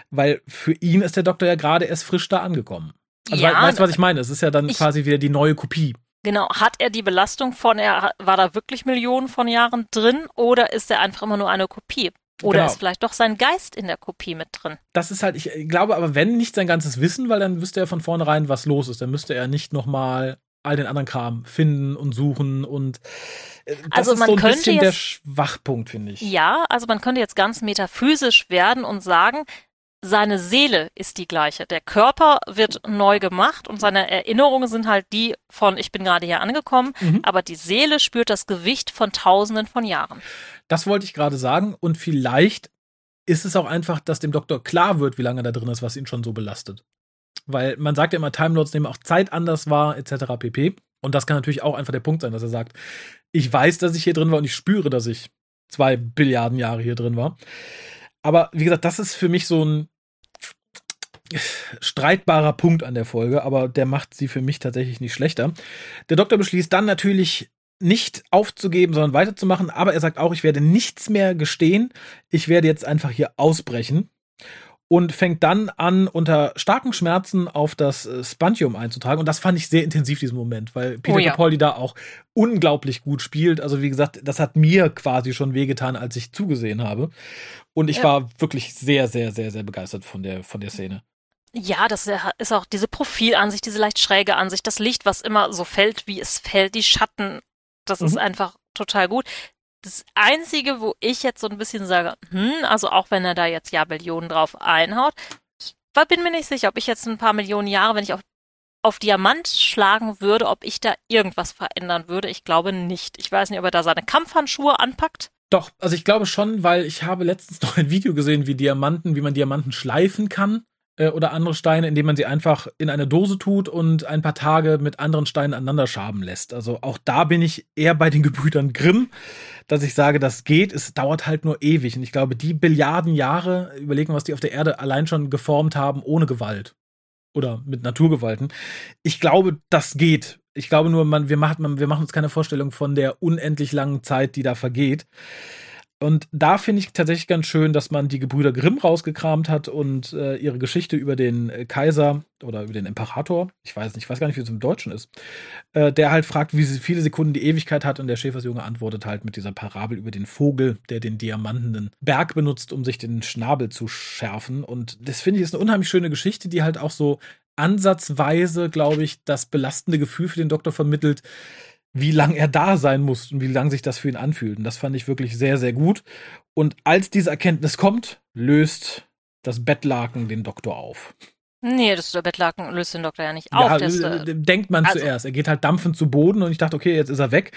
Weil für ihn ist der Doktor ja gerade erst frisch da angekommen. Also ja, weißt du, was ich meine? Es ist ja dann ich, quasi wieder die neue Kopie. Genau, hat er die Belastung von, er war da wirklich Millionen von Jahren drin oder ist er einfach immer nur eine Kopie? Oder genau. ist vielleicht doch sein Geist in der Kopie mit drin? Das ist halt, ich glaube aber, wenn nicht sein ganzes Wissen, weil dann wüsste er von vornherein, was los ist. Dann müsste er nicht nochmal all den anderen Kram finden und suchen und äh, das also man ist so ein könnte bisschen jetzt, der Schwachpunkt, finde ich. Ja, also man könnte jetzt ganz metaphysisch werden und sagen, seine Seele ist die gleiche. Der Körper wird neu gemacht und seine Erinnerungen sind halt die von, ich bin gerade hier angekommen, mhm. aber die Seele spürt das Gewicht von Tausenden von Jahren. Das wollte ich gerade sagen und vielleicht ist es auch einfach, dass dem Doktor klar wird, wie lange er da drin ist, was ihn schon so belastet. Weil man sagt ja immer, Time Lords nehmen auch Zeit anders wahr, etc. pp. Und das kann natürlich auch einfach der Punkt sein, dass er sagt, ich weiß, dass ich hier drin war und ich spüre, dass ich zwei Billiarden Jahre hier drin war. Aber wie gesagt, das ist für mich so ein streitbarer Punkt an der Folge, aber der macht sie für mich tatsächlich nicht schlechter. Der Doktor beschließt dann natürlich nicht aufzugeben, sondern weiterzumachen, aber er sagt auch, ich werde nichts mehr gestehen, ich werde jetzt einfach hier ausbrechen und fängt dann an, unter starken Schmerzen auf das äh, Spantium einzutragen. Und das fand ich sehr intensiv, diesen Moment, weil Peter oh ja. Capaldi da auch unglaublich gut spielt. Also, wie gesagt, das hat mir quasi schon wehgetan, als ich zugesehen habe. Und ich ja. war wirklich sehr, sehr, sehr, sehr begeistert von der, von der Szene. Ja, das ist auch diese Profilansicht, diese leicht schräge Ansicht, das Licht, was immer so fällt, wie es fällt, die Schatten, das mhm. ist einfach total gut. Das Einzige, wo ich jetzt so ein bisschen sage, hm, also auch wenn er da jetzt ja Millionen drauf einhaut, ich bin mir nicht sicher, ob ich jetzt ein paar Millionen Jahre, wenn ich auf, auf Diamant schlagen würde, ob ich da irgendwas verändern würde. Ich glaube nicht. Ich weiß nicht, ob er da seine Kampfhandschuhe anpackt. Doch, also ich glaube schon, weil ich habe letztens *laughs* noch ein Video gesehen, wie Diamanten, wie man Diamanten schleifen kann äh, oder andere Steine, indem man sie einfach in eine Dose tut und ein paar Tage mit anderen Steinen aneinander schaben lässt. Also auch da bin ich eher bei den Gebrüdern Grimm, dass ich sage, das geht. Es dauert halt nur ewig. Und ich glaube, die Billiarden Jahre, überlegen, was die auf der Erde allein schon geformt haben, ohne Gewalt. Oder mit Naturgewalten. Ich glaube, das geht. Ich glaube nur, man, wir, machen, wir machen uns keine Vorstellung von der unendlich langen Zeit, die da vergeht. Und da finde ich tatsächlich ganz schön, dass man die Gebrüder Grimm rausgekramt hat und äh, ihre Geschichte über den äh, Kaiser oder über den Imperator, ich weiß nicht, ich weiß gar nicht, wie es im Deutschen ist, äh, der halt fragt, wie viele Sekunden die Ewigkeit hat und der Schäfersjunge antwortet halt mit dieser Parabel über den Vogel, der den diamantenen Berg benutzt, um sich den Schnabel zu schärfen. Und das finde ich ist eine unheimlich schöne Geschichte, die halt auch so ansatzweise, glaube ich, das belastende Gefühl für den Doktor vermittelt, wie lang er da sein muss und wie lang sich das für ihn anfühlt. Und das fand ich wirklich sehr, sehr gut. Und als diese Erkenntnis kommt, löst das Bettlaken den Doktor auf. Nee, das Bettlaken löst den Doktor ja nicht auf. Ja, das, äh, denkt man also, zuerst. Er geht halt dampfend zu Boden und ich dachte, okay, jetzt ist er weg.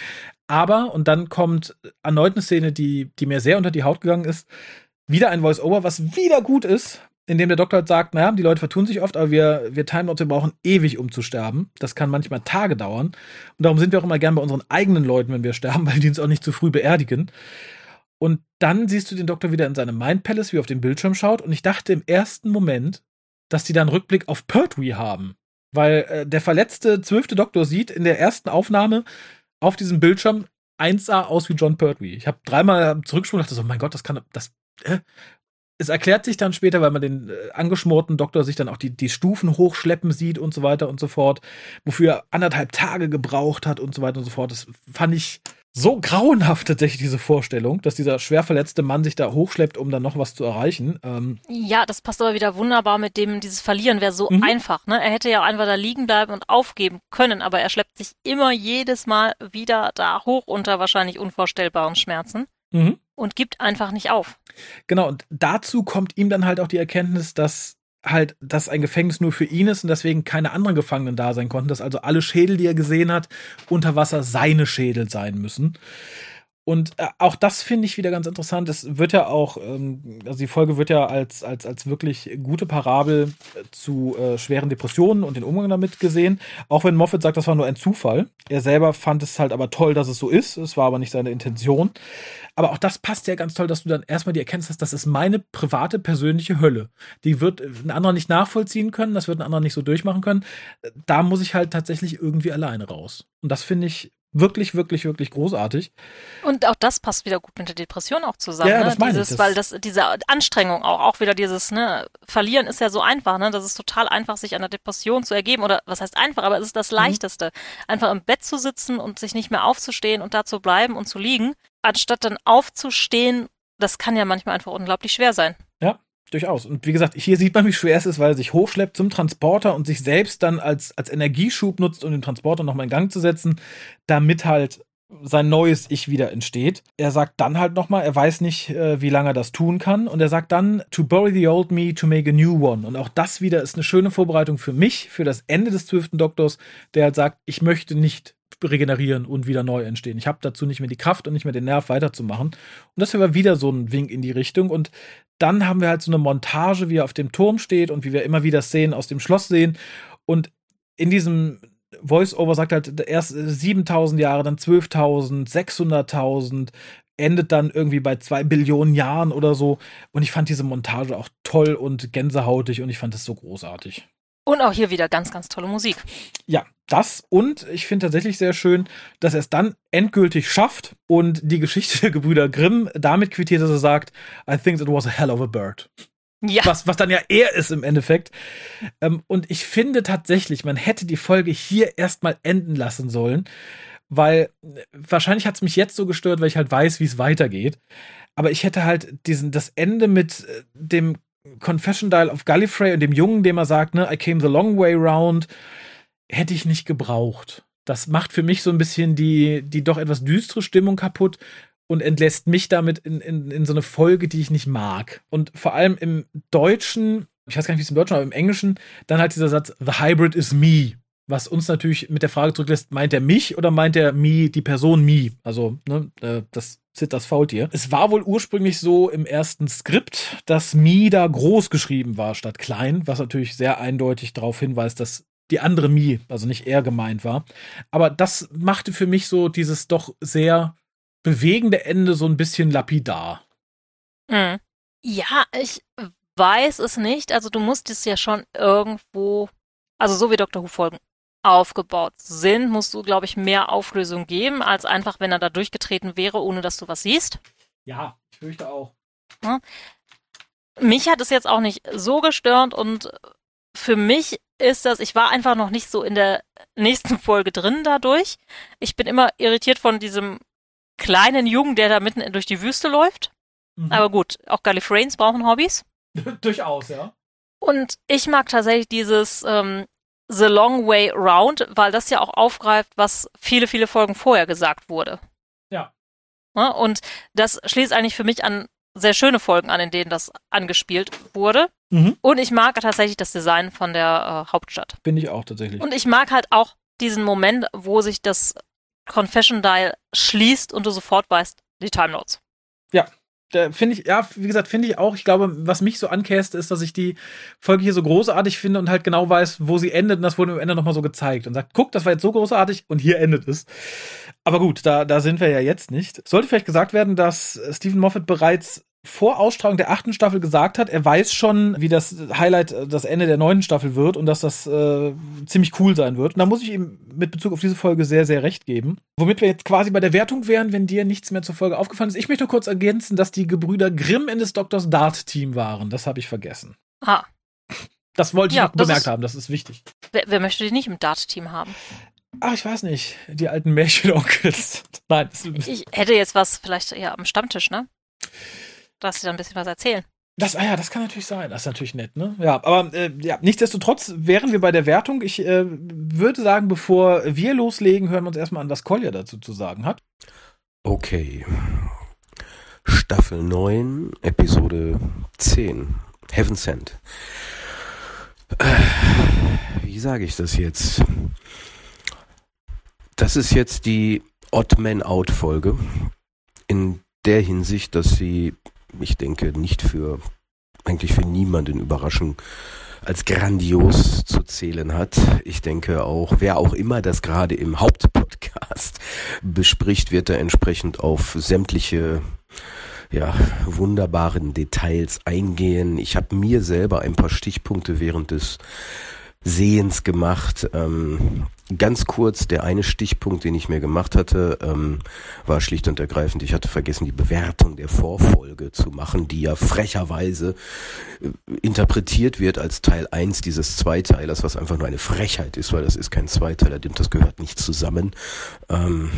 Aber, und dann kommt erneut eine Szene, die, die mir sehr unter die Haut gegangen ist. Wieder ein Voice-Over, was wieder gut ist, in dem der Doktor halt sagt, naja, die Leute vertun sich oft, aber wir, wir Time Lords, wir brauchen ewig, um zu sterben. Das kann manchmal Tage dauern. Und darum sind wir auch immer gern bei unseren eigenen Leuten, wenn wir sterben, *laughs* weil die uns auch nicht zu früh beerdigen. Und dann siehst du den Doktor wieder in seinem Mind Palace, wie er auf den Bildschirm schaut. Und ich dachte im ersten Moment, dass die da einen Rückblick auf Pertwee haben. Weil äh, der verletzte zwölfte Doktor sieht in der ersten Aufnahme auf diesem Bildschirm 1A aus wie John Pertwee. Ich habe dreimal zurückgesprungen und dachte so, mein Gott, das kann, das, äh? Es erklärt sich dann später, weil man den äh, angeschmorten Doktor sich dann auch die, die Stufen hochschleppen sieht und so weiter und so fort, wofür er anderthalb Tage gebraucht hat und so weiter und so fort. Das fand ich so grauenhaft tatsächlich diese Vorstellung, dass dieser schwer verletzte Mann sich da hochschleppt, um dann noch was zu erreichen. Ähm ja, das passt aber wieder wunderbar mit dem, dieses Verlieren wäre so mhm. einfach. Ne? Er hätte ja auch einfach da liegen bleiben und aufgeben können, aber er schleppt sich immer jedes Mal wieder da hoch unter wahrscheinlich unvorstellbaren Schmerzen. Mhm. Und gibt einfach nicht auf. Genau, und dazu kommt ihm dann halt auch die Erkenntnis, dass halt, dass ein Gefängnis nur für ihn ist und deswegen keine anderen Gefangenen da sein konnten, dass also alle Schädel, die er gesehen hat, unter Wasser seine Schädel sein müssen. Und äh, auch das finde ich wieder ganz interessant. Es wird ja auch, ähm, also die Folge wird ja als, als, als wirklich gute Parabel äh, zu äh, schweren Depressionen und den Umgang damit gesehen. Auch wenn Moffat sagt, das war nur ein Zufall. Er selber fand es halt aber toll, dass es so ist. Es war aber nicht seine Intention. Aber auch das passt ja ganz toll, dass du dann erstmal die Erkenntnis hast, das ist meine private, persönliche Hölle. Die wird ein anderer nicht nachvollziehen können, das wird ein anderer nicht so durchmachen können. Da muss ich halt tatsächlich irgendwie alleine raus. Und das finde ich wirklich, wirklich, wirklich großartig. Und auch das passt wieder gut mit der Depression auch zusammen. Ja, ne? das meine dieses, ich. Das weil das, diese Anstrengung auch, auch wieder dieses, ne, verlieren ist ja so einfach, ne, das ist total einfach, sich einer Depression zu ergeben oder was heißt einfach, aber es ist das mhm. Leichteste. Mhm. Einfach im Bett zu sitzen und sich nicht mehr aufzustehen und da zu bleiben und zu liegen, anstatt dann aufzustehen, das kann ja manchmal einfach unglaublich schwer sein. Durchaus. Und wie gesagt, hier sieht man, wie schwer es ist, weil er sich hochschleppt zum Transporter und sich selbst dann als, als Energieschub nutzt, um den Transporter nochmal in Gang zu setzen, damit halt sein neues Ich wieder entsteht. Er sagt dann halt nochmal, er weiß nicht, äh, wie lange er das tun kann. Und er sagt dann, to bury the old me, to make a new one. Und auch das wieder ist eine schöne Vorbereitung für mich, für das Ende des zwölften Doktors, der halt sagt, ich möchte nicht regenerieren und wieder neu entstehen. Ich habe dazu nicht mehr die Kraft und nicht mehr den Nerv weiterzumachen. Und das war wieder so ein Wink in die Richtung. Und dann haben wir halt so eine Montage, wie er auf dem Turm steht und wie wir immer wieder Szenen aus dem Schloss sehen. Und in diesem Voice-Over sagt halt erst 7000 Jahre, dann 12.000, 600.000, endet dann irgendwie bei zwei Billionen Jahren oder so. Und ich fand diese Montage auch toll und gänsehautig und ich fand es so großartig. Und auch hier wieder ganz, ganz tolle Musik. Ja, das und ich finde tatsächlich sehr schön, dass er es dann endgültig schafft und die Geschichte der Gebrüder Grimm damit quittiert, dass er sagt, I think it was a hell of a bird. Ja. Was, was dann ja er ist im Endeffekt. Ähm, und ich finde tatsächlich, man hätte die Folge hier erstmal enden lassen sollen, weil wahrscheinlich hat es mich jetzt so gestört, weil ich halt weiß, wie es weitergeht. Aber ich hätte halt diesen, das Ende mit äh, dem Confession Dial of Gallifrey und dem Jungen, dem er sagt, ne, I came the long way round, hätte ich nicht gebraucht. Das macht für mich so ein bisschen die, die doch etwas düstere Stimmung kaputt und entlässt mich damit in, in, in so eine Folge, die ich nicht mag. Und vor allem im Deutschen, ich weiß gar nicht, wie es im Deutschen, aber im Englischen, dann halt dieser Satz, The Hybrid is me. Was uns natürlich mit der Frage zurücklässt, meint er mich oder meint er me, die Person me? Also, ne, äh, das Sid das Faultier. Es war wohl ursprünglich so im ersten Skript, dass Mi da groß geschrieben war statt klein, was natürlich sehr eindeutig darauf hinweist, dass die andere Mi, also nicht er gemeint war. Aber das machte für mich so dieses doch sehr bewegende Ende so ein bisschen lapidar. Mhm. Ja, ich weiß es nicht. Also du musst es ja schon irgendwo, also so wie Dr. Who Folgen aufgebaut sind, musst du, glaube ich, mehr Auflösung geben, als einfach, wenn er da durchgetreten wäre, ohne dass du was siehst. Ja, ich fürchte auch. Ja. Mich hat es jetzt auch nicht so gestört und für mich ist das, ich war einfach noch nicht so in der nächsten *laughs* Folge drin dadurch. Ich bin immer irritiert von diesem kleinen Jungen, der da mitten durch die Wüste läuft. Mhm. Aber gut, auch Gallifreyans brauchen Hobbys. *laughs* Durchaus, ja. Und ich mag tatsächlich dieses, ähm, The Long Way Round, weil das ja auch aufgreift, was viele, viele Folgen vorher gesagt wurde. Ja. ja und das schließt eigentlich für mich an sehr schöne Folgen an, in denen das angespielt wurde. Mhm. Und ich mag tatsächlich das Design von der äh, Hauptstadt. Finde ich auch tatsächlich. Und ich mag halt auch diesen Moment, wo sich das Confession Dial schließt und du sofort weißt, die Time Notes. Ja, finde ich, ja, wie gesagt, finde ich auch. Ich glaube, was mich so ankäst, ist, dass ich die Folge hier so großartig finde und halt genau weiß, wo sie endet. Und das wurde am Ende nochmal so gezeigt und sagt, guck, das war jetzt so großartig und hier endet es. Aber gut, da, da sind wir ja jetzt nicht. Sollte vielleicht gesagt werden, dass Stephen Moffat bereits vor Ausstrahlung der achten Staffel gesagt hat, er weiß schon, wie das Highlight äh, das Ende der neunten Staffel wird und dass das äh, ziemlich cool sein wird. Und da muss ich ihm mit Bezug auf diese Folge sehr, sehr recht geben. Womit wir jetzt quasi bei der Wertung wären, wenn dir nichts mehr zur Folge aufgefallen ist. Ich möchte nur kurz ergänzen, dass die Gebrüder Grimm in des Doktors Dart-Team waren. Das habe ich vergessen. Ah. Das wollte ich Ja, bemerkt ist- haben, das ist wichtig. Wer, wer möchte die nicht im Dart-Team haben? Ach, ich weiß nicht. Die alten Märchenonkels. *laughs* Nein, das, Ich hätte jetzt was vielleicht eher am Stammtisch, ne? Dass sie da ein bisschen was erzählen. das, ah ja, das kann natürlich sein. Das ist natürlich nett, ne? Ja, aber äh, ja, nichtsdestotrotz wären wir bei der Wertung. Ich äh, würde sagen, bevor wir loslegen, hören wir uns erstmal an, was Kolja dazu zu sagen hat. Okay. Staffel 9, Episode 10. Heaven Sent. Äh, Wie sage ich das jetzt? Das ist jetzt die Odd Man Out Folge. In der Hinsicht, dass sie, ich denke, nicht für, eigentlich für niemanden überraschend als grandios zu zählen hat. Ich denke auch, wer auch immer das gerade im Hauptpodcast bespricht, wird da entsprechend auf sämtliche ja, wunderbaren Details eingehen. Ich habe mir selber ein paar Stichpunkte während des Sehens gemacht. Ähm, ganz kurz, der eine Stichpunkt, den ich mir gemacht hatte, ähm, war schlicht und ergreifend, ich hatte vergessen, die Bewertung der Vorfolge zu machen, die ja frecherweise äh, interpretiert wird als Teil 1 dieses Zweiteilers, was einfach nur eine Frechheit ist, weil das ist kein Zweiteiler, das gehört nicht zusammen. Ähm,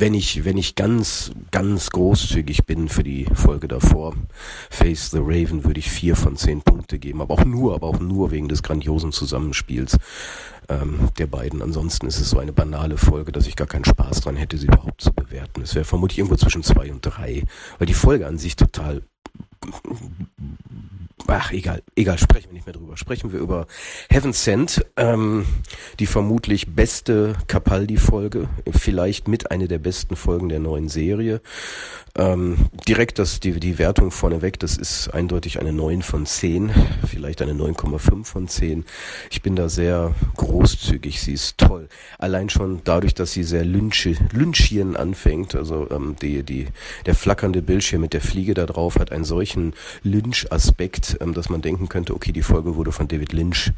wenn ich, wenn ich ganz, ganz großzügig bin für die Folge davor, Face the Raven, würde ich vier von zehn Punkte geben, aber auch nur, aber auch nur wegen des grandiosen Zusammenspiels ähm, der beiden. Ansonsten ist es so eine banale Folge, dass ich gar keinen Spaß dran hätte, sie überhaupt zu bewerten. Es wäre vermutlich irgendwo zwischen zwei und drei, weil die Folge an sich total Ach, egal, egal, sprechen wir nicht mehr drüber. Sprechen wir über Heaven Sent, ähm, die vermutlich beste Capaldi-Folge, vielleicht mit einer der besten Folgen der neuen Serie. Ähm, direkt das, die, die Wertung vorneweg, das ist eindeutig eine 9 von 10, vielleicht eine 9,5 von 10. Ich bin da sehr großzügig, sie ist toll. Allein schon dadurch, dass sie sehr lynchi, lynchien anfängt, also ähm, die, die, der flackernde Bildschirm mit der Fliege da drauf hat einen solchen Lynch-Aspekt, ähm, dass man denken könnte, okay, die Folge wurde von David Lynch.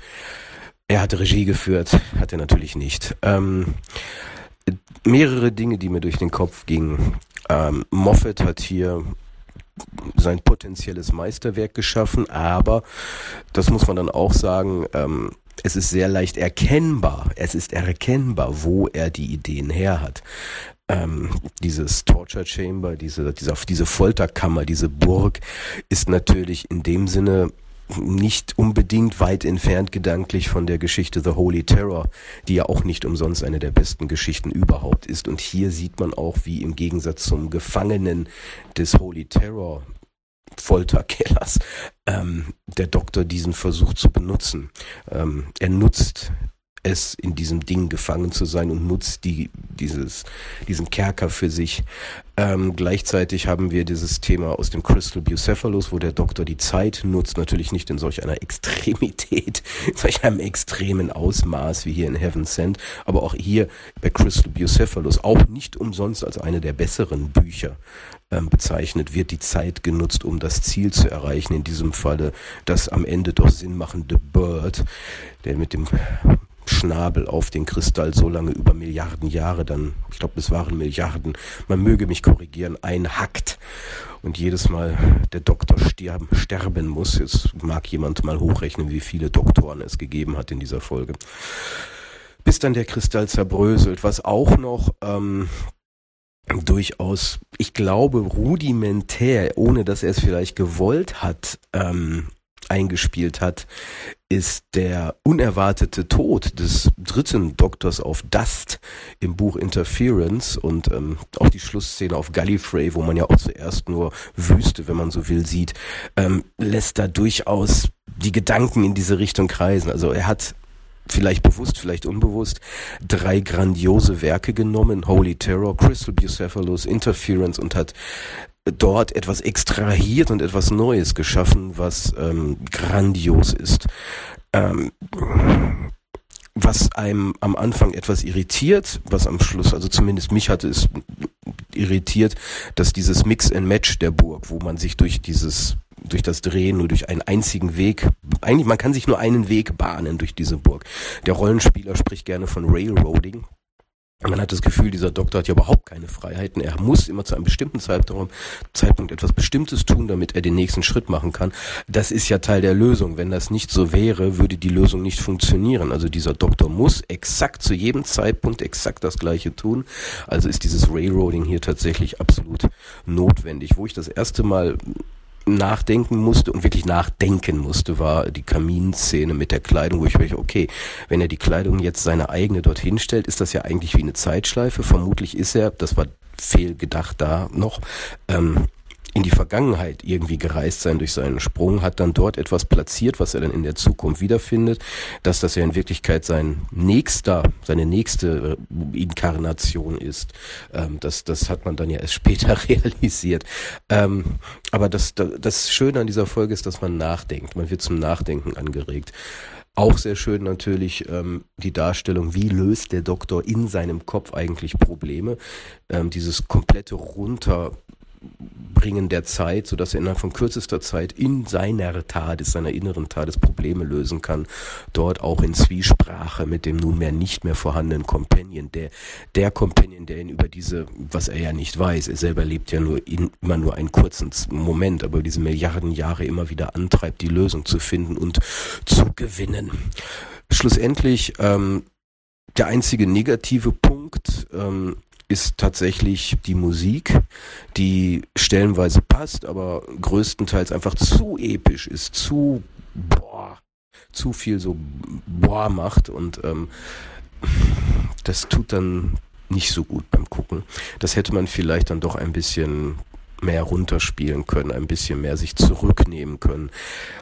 Er hat Regie geführt, hat er natürlich nicht. Ähm, mehrere Dinge, die mir durch den Kopf gingen. Ähm, Moffat hat hier sein potenzielles Meisterwerk geschaffen, aber das muss man dann auch sagen, ähm, es ist sehr leicht erkennbar, es ist erkennbar, wo er die Ideen her hat. Ähm, dieses Torture Chamber, diese, diese, diese Folterkammer, diese Burg ist natürlich in dem Sinne nicht unbedingt weit entfernt gedanklich von der Geschichte The Holy Terror, die ja auch nicht umsonst eine der besten Geschichten überhaupt ist. Und hier sieht man auch, wie im Gegensatz zum Gefangenen des Holy Terror Folterkellers ähm, der Doktor diesen Versuch zu benutzen. Ähm, er nutzt es in diesem Ding gefangen zu sein und nutzt die, dieses, diesen Kerker für sich. Ähm, gleichzeitig haben wir dieses Thema aus dem Crystal Bucephalus, wo der Doktor die Zeit nutzt, natürlich nicht in solch einer Extremität, *laughs* in solch einem extremen Ausmaß wie hier in Heaven Sent, aber auch hier bei Crystal Bucephalus, auch nicht umsonst als eine der besseren Bücher ähm, bezeichnet, wird die Zeit genutzt, um das Ziel zu erreichen, in diesem Falle das am Ende doch sinnmachende Bird, der mit dem Schnabel auf den Kristall so lange über Milliarden Jahre dann, ich glaube, es waren Milliarden, man möge mich korrigieren, einhackt und jedes Mal der Doktor sterben, sterben muss. Jetzt mag jemand mal hochrechnen, wie viele Doktoren es gegeben hat in dieser Folge. Bis dann der Kristall zerbröselt, was auch noch ähm, durchaus, ich glaube, rudimentär, ohne dass er es vielleicht gewollt hat, ähm, eingespielt hat, ist der unerwartete Tod des dritten Doktors auf Dust im Buch Interference und ähm, auch die Schlussszene auf Gallifrey, wo man ja auch zuerst nur Wüste, wenn man so will, sieht, ähm, lässt da durchaus die Gedanken in diese Richtung kreisen. Also er hat vielleicht bewusst, vielleicht unbewusst, drei grandiose Werke genommen, Holy Terror, Crystal Bucephalus, Interference und hat dort etwas extrahiert und etwas Neues geschaffen, was ähm, grandios ist. Ähm, was einem am Anfang etwas irritiert, was am Schluss, also zumindest mich hatte es irritiert, dass dieses Mix and Match der Burg, wo man sich durch dieses durch das Drehen nur durch einen einzigen Weg, eigentlich man kann sich nur einen Weg bahnen durch diese Burg. Der Rollenspieler spricht gerne von Railroading, man hat das Gefühl, dieser Doktor hat ja überhaupt keine Freiheiten. Er muss immer zu einem bestimmten Zeitraum, Zeitpunkt etwas Bestimmtes tun, damit er den nächsten Schritt machen kann. Das ist ja Teil der Lösung. Wenn das nicht so wäre, würde die Lösung nicht funktionieren. Also dieser Doktor muss exakt zu jedem Zeitpunkt exakt das Gleiche tun. Also ist dieses Railroading hier tatsächlich absolut notwendig. Wo ich das erste Mal nachdenken musste und wirklich nachdenken musste, war die Kaminszene mit der Kleidung, wo ich mir okay, wenn er die Kleidung jetzt seine eigene dorthin stellt, ist das ja eigentlich wie eine Zeitschleife. Vermutlich ist er, das war fehlgedacht da noch, ähm, in die Vergangenheit irgendwie gereist sein durch seinen Sprung, hat dann dort etwas platziert, was er dann in der Zukunft wiederfindet, dass das ja in Wirklichkeit sein nächster, seine nächste äh, Inkarnation ist. Ähm, das, das hat man dann ja erst *laughs* später *laughs* realisiert. Ähm, aber das, das Schöne an dieser Folge ist, dass man nachdenkt. Man wird zum Nachdenken angeregt. Auch sehr schön natürlich ähm, die Darstellung, wie löst der Doktor in seinem Kopf eigentlich Probleme. Ähm, dieses komplette runter Bringen der Zeit, sodass er innerhalb von kürzester Zeit in seiner Tat, seiner inneren Tat Probleme lösen kann. Dort auch in Zwiesprache mit dem nunmehr nicht mehr vorhandenen Companion, der, der Companion, der ihn über diese, was er ja nicht weiß, er selber lebt ja nur in, immer nur einen kurzen Moment, aber diese Milliarden Jahre immer wieder antreibt, die Lösung zu finden und zu gewinnen. Schlussendlich, ähm, der einzige negative Punkt, ähm, ist tatsächlich die Musik, die stellenweise passt, aber größtenteils einfach zu episch ist, zu boah, zu viel so boah macht und ähm, das tut dann nicht so gut beim Gucken. Das hätte man vielleicht dann doch ein bisschen mehr runterspielen können, ein bisschen mehr sich zurücknehmen können.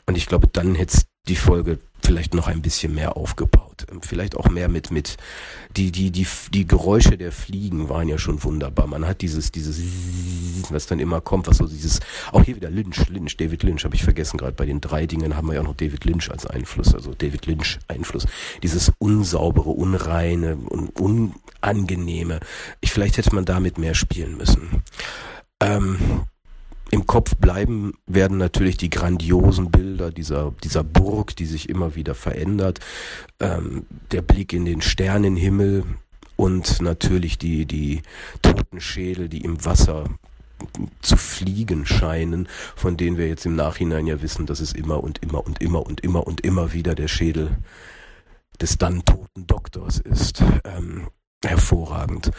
Und ich glaube, dann hätte die Folge vielleicht noch ein bisschen mehr aufgebaut. Ähm, vielleicht auch mehr mit, mit, die, die, die, die Geräusche der Fliegen waren ja schon wunderbar. Man hat dieses, dieses, was dann immer kommt, was so dieses, auch hier wieder Lynch, Lynch, David Lynch, habe ich vergessen gerade. Bei den drei Dingen haben wir ja auch noch David Lynch als Einfluss, also David Lynch Einfluss. Dieses unsaubere, unreine und unangenehme. Ich, vielleicht hätte man damit mehr spielen müssen. Ähm, im Kopf bleiben werden natürlich die grandiosen Bilder dieser, dieser Burg, die sich immer wieder verändert, ähm, der Blick in den Sternenhimmel und natürlich die, die toten Schädel, die im Wasser zu fliegen scheinen, von denen wir jetzt im Nachhinein ja wissen, dass es immer und immer und immer und immer und immer wieder der Schädel des dann toten Doktors ist. Ähm, hervorragend.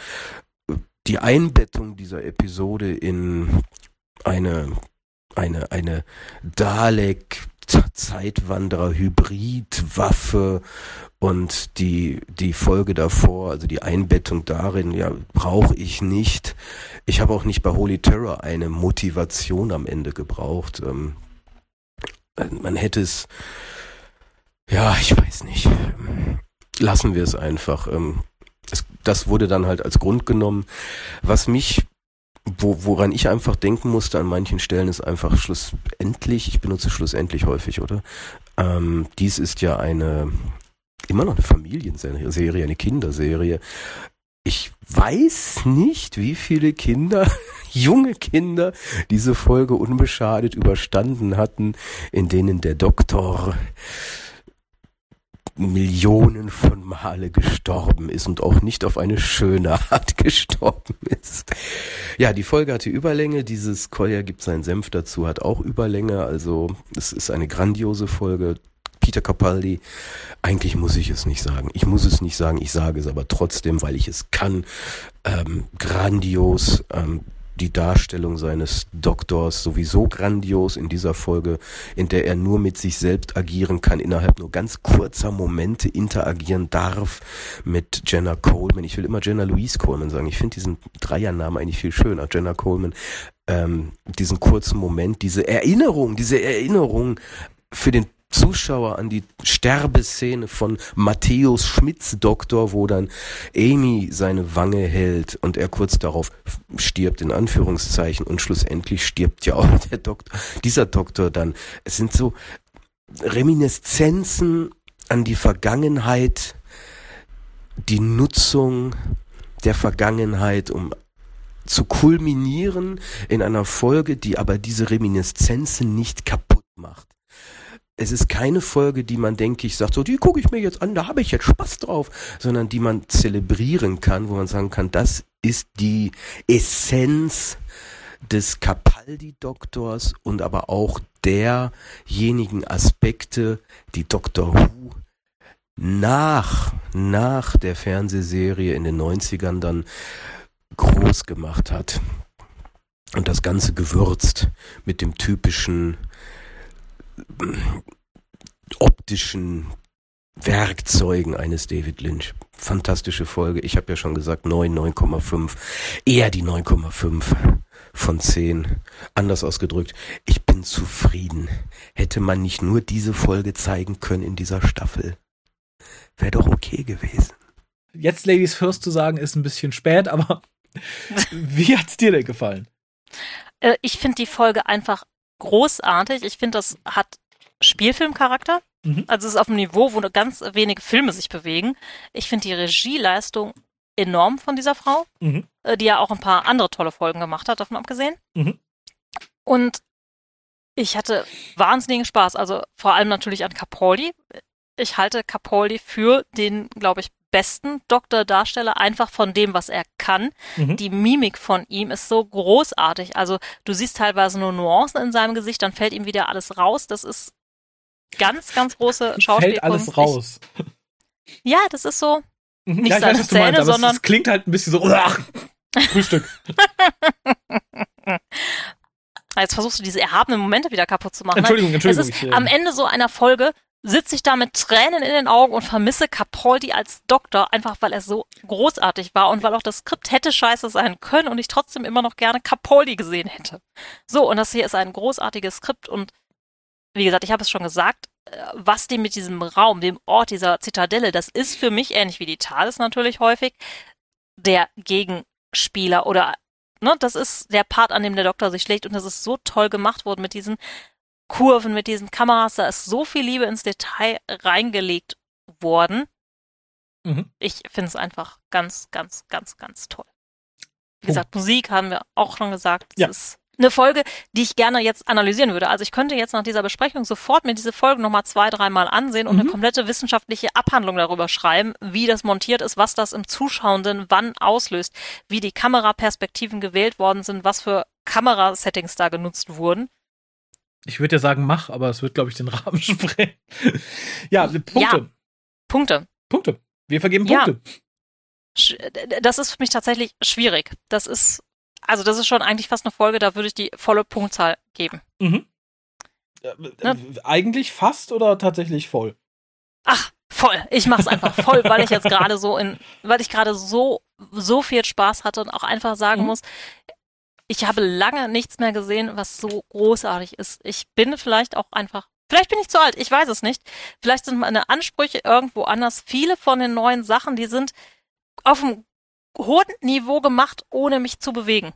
Die Einbettung dieser Episode in eine, eine, eine Dalek Zeitwanderer Hybridwaffe und die die Folge davor, also die Einbettung darin, ja, brauche ich nicht. Ich habe auch nicht bei Holy Terror eine Motivation am Ende gebraucht. Ähm, man hätte es ja, ich weiß nicht. Lassen wir es einfach. Ähm, das, das wurde dann halt als Grund genommen. Was mich wo, woran ich einfach denken musste an manchen Stellen ist einfach schlussendlich, ich benutze schlussendlich häufig, oder? Ähm, dies ist ja eine, immer noch eine Familienserie, eine Kinderserie. Ich weiß nicht, wie viele Kinder, *laughs* junge Kinder, diese Folge unbeschadet überstanden hatten, in denen der Doktor Millionen von Male gestorben ist und auch nicht auf eine schöne Art *laughs* gestorben ist. Ja, die Folge hatte Überlänge. Dieses Kolja gibt seinen Senf dazu, hat auch Überlänge. Also es ist eine grandiose Folge. Peter Capaldi, eigentlich muss ich es nicht sagen. Ich muss es nicht sagen, ich sage es aber trotzdem, weil ich es kann. Ähm, grandios. Ähm, die Darstellung seines Doktors sowieso grandios in dieser Folge, in der er nur mit sich selbst agieren kann, innerhalb nur ganz kurzer Momente interagieren darf mit Jenna Coleman. Ich will immer Jenna Louise Coleman sagen. Ich finde diesen Dreiernamen eigentlich viel schöner. Jenna Coleman, ähm, diesen kurzen Moment, diese Erinnerung, diese Erinnerung für den Zuschauer an die Sterbeszene von Matthäus Schmitz Doktor, wo dann Amy seine Wange hält und er kurz darauf stirbt, in Anführungszeichen, und schlussendlich stirbt ja auch der Doktor, dieser Doktor dann. Es sind so Reminiszenzen an die Vergangenheit, die Nutzung der Vergangenheit, um zu kulminieren in einer Folge, die aber diese Reminiszenzen nicht kaputt macht. Es ist keine Folge, die man, denke ich, sagt, so, die gucke ich mir jetzt an, da habe ich jetzt Spaß drauf, sondern die man zelebrieren kann, wo man sagen kann, das ist die Essenz des Capaldi-Doktors und aber auch derjenigen Aspekte, die Dr. Who nach, nach der Fernsehserie in den 90ern dann groß gemacht hat. Und das Ganze gewürzt mit dem typischen optischen Werkzeugen eines David Lynch. Fantastische Folge. Ich habe ja schon gesagt, 9, 9,5. Eher die 9,5 von 10. Anders ausgedrückt, ich bin zufrieden. Hätte man nicht nur diese Folge zeigen können in dieser Staffel, wäre doch okay gewesen. Jetzt Ladies First zu sagen, ist ein bisschen spät, aber *laughs* wie hat's dir denn gefallen? Äh, ich finde die Folge einfach großartig. Ich finde, das hat Spielfilmcharakter. Mhm. Also es ist auf einem Niveau, wo nur ganz wenige Filme sich bewegen. Ich finde die Regieleistung enorm von dieser Frau, mhm. Äh, die ja auch ein paar andere tolle Folgen gemacht hat, davon abgesehen. Mhm. Und ich hatte wahnsinnigen Spaß. Also vor allem natürlich an Capaldi. Ich halte Capaldi für den, glaube ich, besten Doktordarsteller, einfach von dem, was er kann. Mhm. Die Mimik von ihm ist so großartig. Also du siehst teilweise nur Nuancen in seinem Gesicht, dann fällt ihm wieder alles raus. Das ist ganz, ganz große Schauspiel. Fällt alles raus. Ich, ja, das ist so. Mhm. Nicht ja, seine weiß, Szene, sondern. Es klingt halt ein bisschen so. *laughs* Frühstück. *laughs* Jetzt versuchst du diese erhabenen Momente wieder kaputt zu machen. Entschuldigung, Entschuldigung. Es ist ich, äh, am Ende so einer Folge sitze ich da mit Tränen in den Augen und vermisse Capaldi als Doktor, einfach weil er so großartig war und weil auch das Skript hätte scheiße sein können und ich trotzdem immer noch gerne Capaldi gesehen hätte. So, und das hier ist ein großartiges Skript und wie gesagt, ich habe es schon gesagt, äh, was die mit diesem Raum, dem Ort dieser Zitadelle, das ist für mich ähnlich wie die Thales natürlich häufig, der Gegenspieler oder ne, das ist der Part, an dem der Doktor sich schlägt und das ist so toll gemacht worden mit diesen Kurven, mit diesen Kameras, da ist so viel Liebe ins Detail reingelegt worden. Mhm. Ich finde es einfach ganz, ganz, ganz, ganz toll. Wie gesagt, Musik haben wir auch schon gesagt. Das ja. ist eine Folge, die ich gerne jetzt analysieren würde. Also ich könnte jetzt nach dieser Besprechung sofort mir diese Folgen nochmal zwei, dreimal ansehen und mhm. eine komplette wissenschaftliche Abhandlung darüber schreiben, wie das montiert ist, was das im Zuschauenden wann auslöst, wie die Kameraperspektiven gewählt worden sind, was für Kamerasettings da genutzt wurden. Ich würde ja sagen, mach, aber es wird, glaube ich, den *laughs* Rahmen sprengen. ja, Punkte. Ja, Punkte. Punkte. Wir vergeben Punkte. Ja. Das ist für mich tatsächlich schwierig. Das ist, also das ist schon eigentlich fast eine Folge, da würde ich die volle Punktzahl geben. Mhm. Äh, ne? Eigentlich fast oder tatsächlich voll? Ach, voll. Ich mach's einfach voll, weil ich jetzt gerade so in, weil ich gerade so, so viel Spaß hatte und auch einfach sagen mhm. muss, ich habe lange nichts mehr gesehen, was so großartig ist. Ich bin vielleicht auch einfach, vielleicht bin ich zu alt, ich weiß es nicht. Vielleicht sind meine Ansprüche irgendwo anders. Viele von den neuen Sachen, die sind auf einem hohen Niveau gemacht, ohne mich zu bewegen.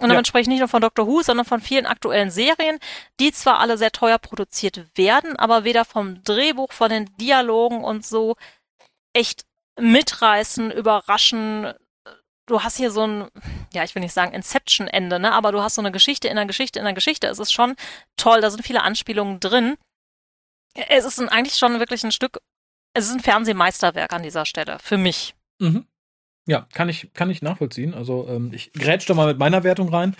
Und damit ja. spreche ich nicht nur von Doctor Who, sondern von vielen aktuellen Serien, die zwar alle sehr teuer produziert werden, aber weder vom Drehbuch, von den Dialogen und so echt mitreißen, überraschen, du hast hier so ein, ja, ich will nicht sagen Inception-Ende, ne, aber du hast so eine Geschichte in der Geschichte in der Geschichte. Es ist schon toll, da sind viele Anspielungen drin. Es ist ein, eigentlich schon wirklich ein Stück, es ist ein Fernsehmeisterwerk an dieser Stelle, für mich. Mhm. Ja, kann ich, kann ich nachvollziehen. Also ähm, ich grätsch doch mal mit meiner Wertung rein.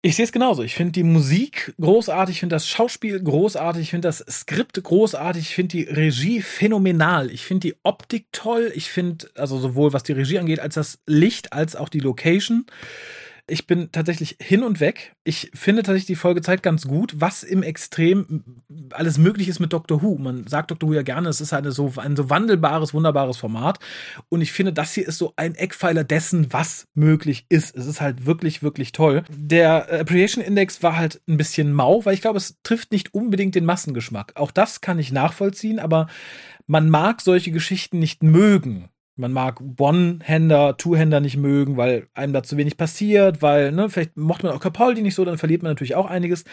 Ich sehe es genauso. Ich finde die Musik großartig, ich finde das Schauspiel großartig, ich finde das Skript großartig, ich finde die Regie phänomenal. Ich finde die Optik toll. Ich finde, also sowohl was die Regie angeht, als das Licht, als auch die Location ich bin tatsächlich hin und weg. Ich finde tatsächlich die Folge zeigt ganz gut, was im Extrem alles möglich ist mit Doctor Who. Man sagt Doctor Who ja gerne, es ist eine so, ein so wandelbares, wunderbares Format. Und ich finde, das hier ist so ein Eckpfeiler dessen, was möglich ist. Es ist halt wirklich, wirklich toll. Der Appreciation Index war halt ein bisschen mau, weil ich glaube, es trifft nicht unbedingt den Massengeschmack. Auch das kann ich nachvollziehen, aber man mag solche Geschichten nicht mögen. Man mag One-Händer, Two-Händer nicht mögen, weil einem da zu wenig passiert, weil, ne, vielleicht mochte man auch Capaldi nicht so, dann verliert man natürlich auch einiges.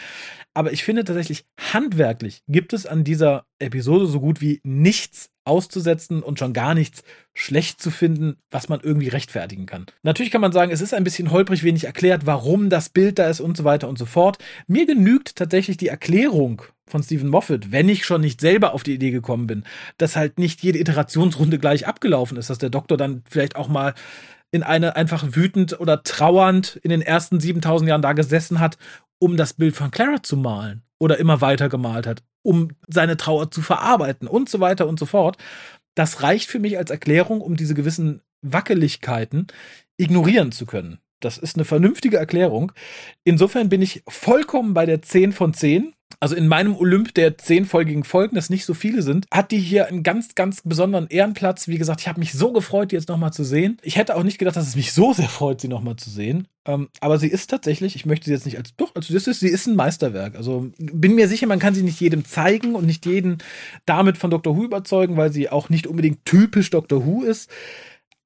Aber ich finde tatsächlich, handwerklich gibt es an dieser Episode so gut wie nichts auszusetzen und schon gar nichts schlecht zu finden, was man irgendwie rechtfertigen kann. Natürlich kann man sagen, es ist ein bisschen holprig wenig erklärt, warum das Bild da ist und so weiter und so fort. Mir genügt tatsächlich die Erklärung von Stephen Moffat, wenn ich schon nicht selber auf die Idee gekommen bin, dass halt nicht jede Iterationsrunde gleich abgelaufen ist, dass der Doktor dann vielleicht auch mal in eine einfach wütend oder trauernd in den ersten 7000 Jahren da gesessen hat, um das Bild von Clara zu malen oder immer weiter gemalt hat, um seine Trauer zu verarbeiten und so weiter und so fort. Das reicht für mich als Erklärung, um diese gewissen Wackeligkeiten ignorieren zu können. Das ist eine vernünftige Erklärung. Insofern bin ich vollkommen bei der 10 von 10 also in meinem Olymp der zehnfolgigen Folgen, das nicht so viele sind, hat die hier einen ganz, ganz besonderen Ehrenplatz. Wie gesagt, ich habe mich so gefreut, die jetzt nochmal zu sehen. Ich hätte auch nicht gedacht, dass es mich so sehr freut, sie nochmal zu sehen. Ähm, aber sie ist tatsächlich, ich möchte sie jetzt nicht als, doch, also das ist, sie ist ein Meisterwerk. Also bin mir sicher, man kann sie nicht jedem zeigen und nicht jeden damit von Dr. Who überzeugen, weil sie auch nicht unbedingt typisch Dr. Who ist.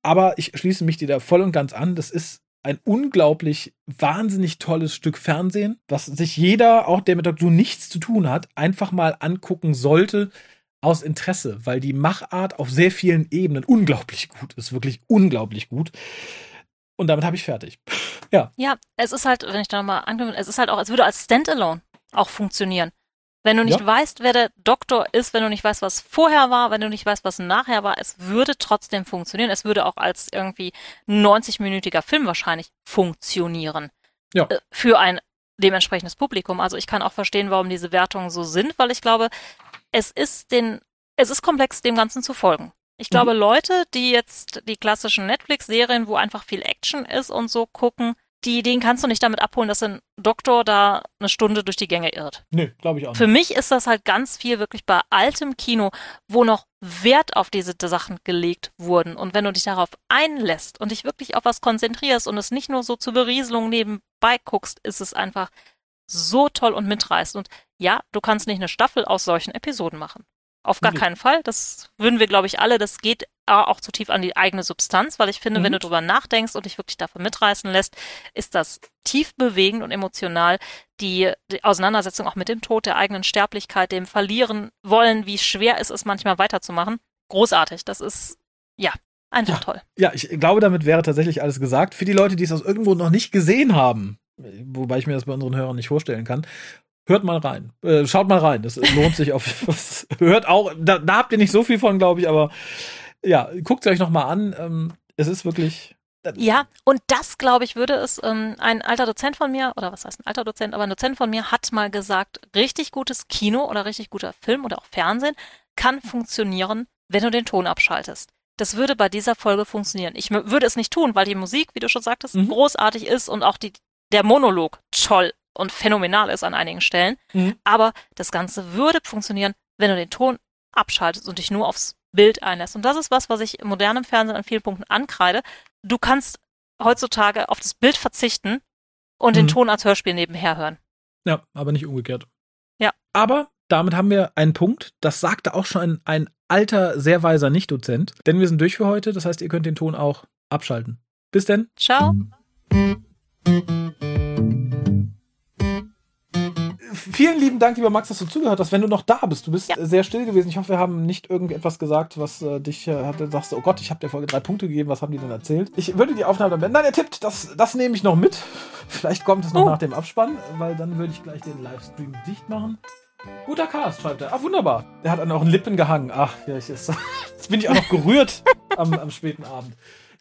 Aber ich schließe mich dir da voll und ganz an. Das ist ein unglaublich wahnsinnig tolles Stück Fernsehen, was sich jeder, auch der mit Doctor Who nichts zu tun hat, einfach mal angucken sollte aus Interesse, weil die Machart auf sehr vielen Ebenen unglaublich gut ist, wirklich unglaublich gut. Und damit habe ich fertig. ja. Ja, es ist halt, wenn ich da nochmal anknüpfe, es ist halt auch, es würde als Standalone auch funktionieren. Wenn du nicht ja. weißt, wer der Doktor ist, wenn du nicht weißt, was vorher war, wenn du nicht weißt, was nachher war, es würde trotzdem funktionieren. Es würde auch als irgendwie 90-minütiger Film wahrscheinlich funktionieren. Ja. Äh, für ein dementsprechendes Publikum. Also ich kann auch verstehen, warum diese Wertungen so sind, weil ich glaube, es ist den, es ist komplex, dem Ganzen zu folgen. Ich glaube, mhm. Leute, die jetzt die klassischen Netflix-Serien, wo einfach viel Action ist und so gucken, die, den kannst du nicht damit abholen, dass ein Doktor da eine Stunde durch die Gänge irrt. Nee, glaube ich auch nicht. Für mich ist das halt ganz viel wirklich bei altem Kino, wo noch Wert auf diese Sachen gelegt wurden. Und wenn du dich darauf einlässt und dich wirklich auf was konzentrierst und es nicht nur so zur Berieselung nebenbei guckst, ist es einfach so toll und mitreißend. Und ja, du kannst nicht eine Staffel aus solchen Episoden machen. Auf gar mhm. keinen Fall. Das würden wir, glaube ich, alle. Das geht auch zu tief an die eigene Substanz, weil ich finde, mhm. wenn du drüber nachdenkst und dich wirklich davon mitreißen lässt, ist das tief bewegend und emotional. Die, die Auseinandersetzung auch mit dem Tod, der eigenen Sterblichkeit, dem Verlieren wollen, wie schwer es ist, manchmal weiterzumachen. Großartig. Das ist, ja, einfach ja. toll. Ja, ich glaube, damit wäre tatsächlich alles gesagt. Für die Leute, die es aus irgendwo noch nicht gesehen haben, wobei ich mir das bei unseren Hörern nicht vorstellen kann, Hört mal rein. Äh, schaut mal rein. Das lohnt sich auf. *laughs* hört auch. Da, da, habt ihr nicht so viel von, glaube ich, aber ja, guckt es euch noch mal an. Ähm, es ist wirklich. Äh, ja, und das, glaube ich, würde es, ähm, ein alter Dozent von mir, oder was heißt ein alter Dozent, aber ein Dozent von mir hat mal gesagt, richtig gutes Kino oder richtig guter Film oder auch Fernsehen kann funktionieren, wenn du den Ton abschaltest. Das würde bei dieser Folge funktionieren. Ich würde es nicht tun, weil die Musik, wie du schon sagtest, mhm. großartig ist und auch die, der Monolog toll und phänomenal ist an einigen Stellen. Mhm. Aber das Ganze würde funktionieren, wenn du den Ton abschaltest und dich nur aufs Bild einlässt. Und das ist was, was ich im modernen Fernsehen an vielen Punkten ankreide. Du kannst heutzutage auf das Bild verzichten und mhm. den Ton als Hörspiel nebenher hören. Ja, aber nicht umgekehrt. Ja. Aber damit haben wir einen Punkt. Das sagte auch schon ein, ein alter, sehr weiser Nicht-Dozent. Denn wir sind durch für heute. Das heißt, ihr könnt den Ton auch abschalten. Bis denn. Ciao. Vielen lieben Dank, lieber Max, dass du zugehört hast. Wenn du noch da bist, du bist ja. sehr still gewesen. Ich hoffe, wir haben nicht irgendetwas gesagt, was äh, dich äh, hatte, sagst, oh Gott, ich habe der Folge drei Punkte gegeben, was haben die denn erzählt? Ich würde die Aufnahme dann Nein, er tippt, das, das nehme ich noch mit. *laughs* Vielleicht kommt es noch oh. nach dem Abspann, weil dann würde ich gleich den Livestream dicht machen. Guter Cast, schreibt er. Ah, wunderbar. Der hat an euren Lippen gehangen. Ach, ja, ich ist, *laughs* jetzt bin ich auch noch gerührt am, am späten Abend.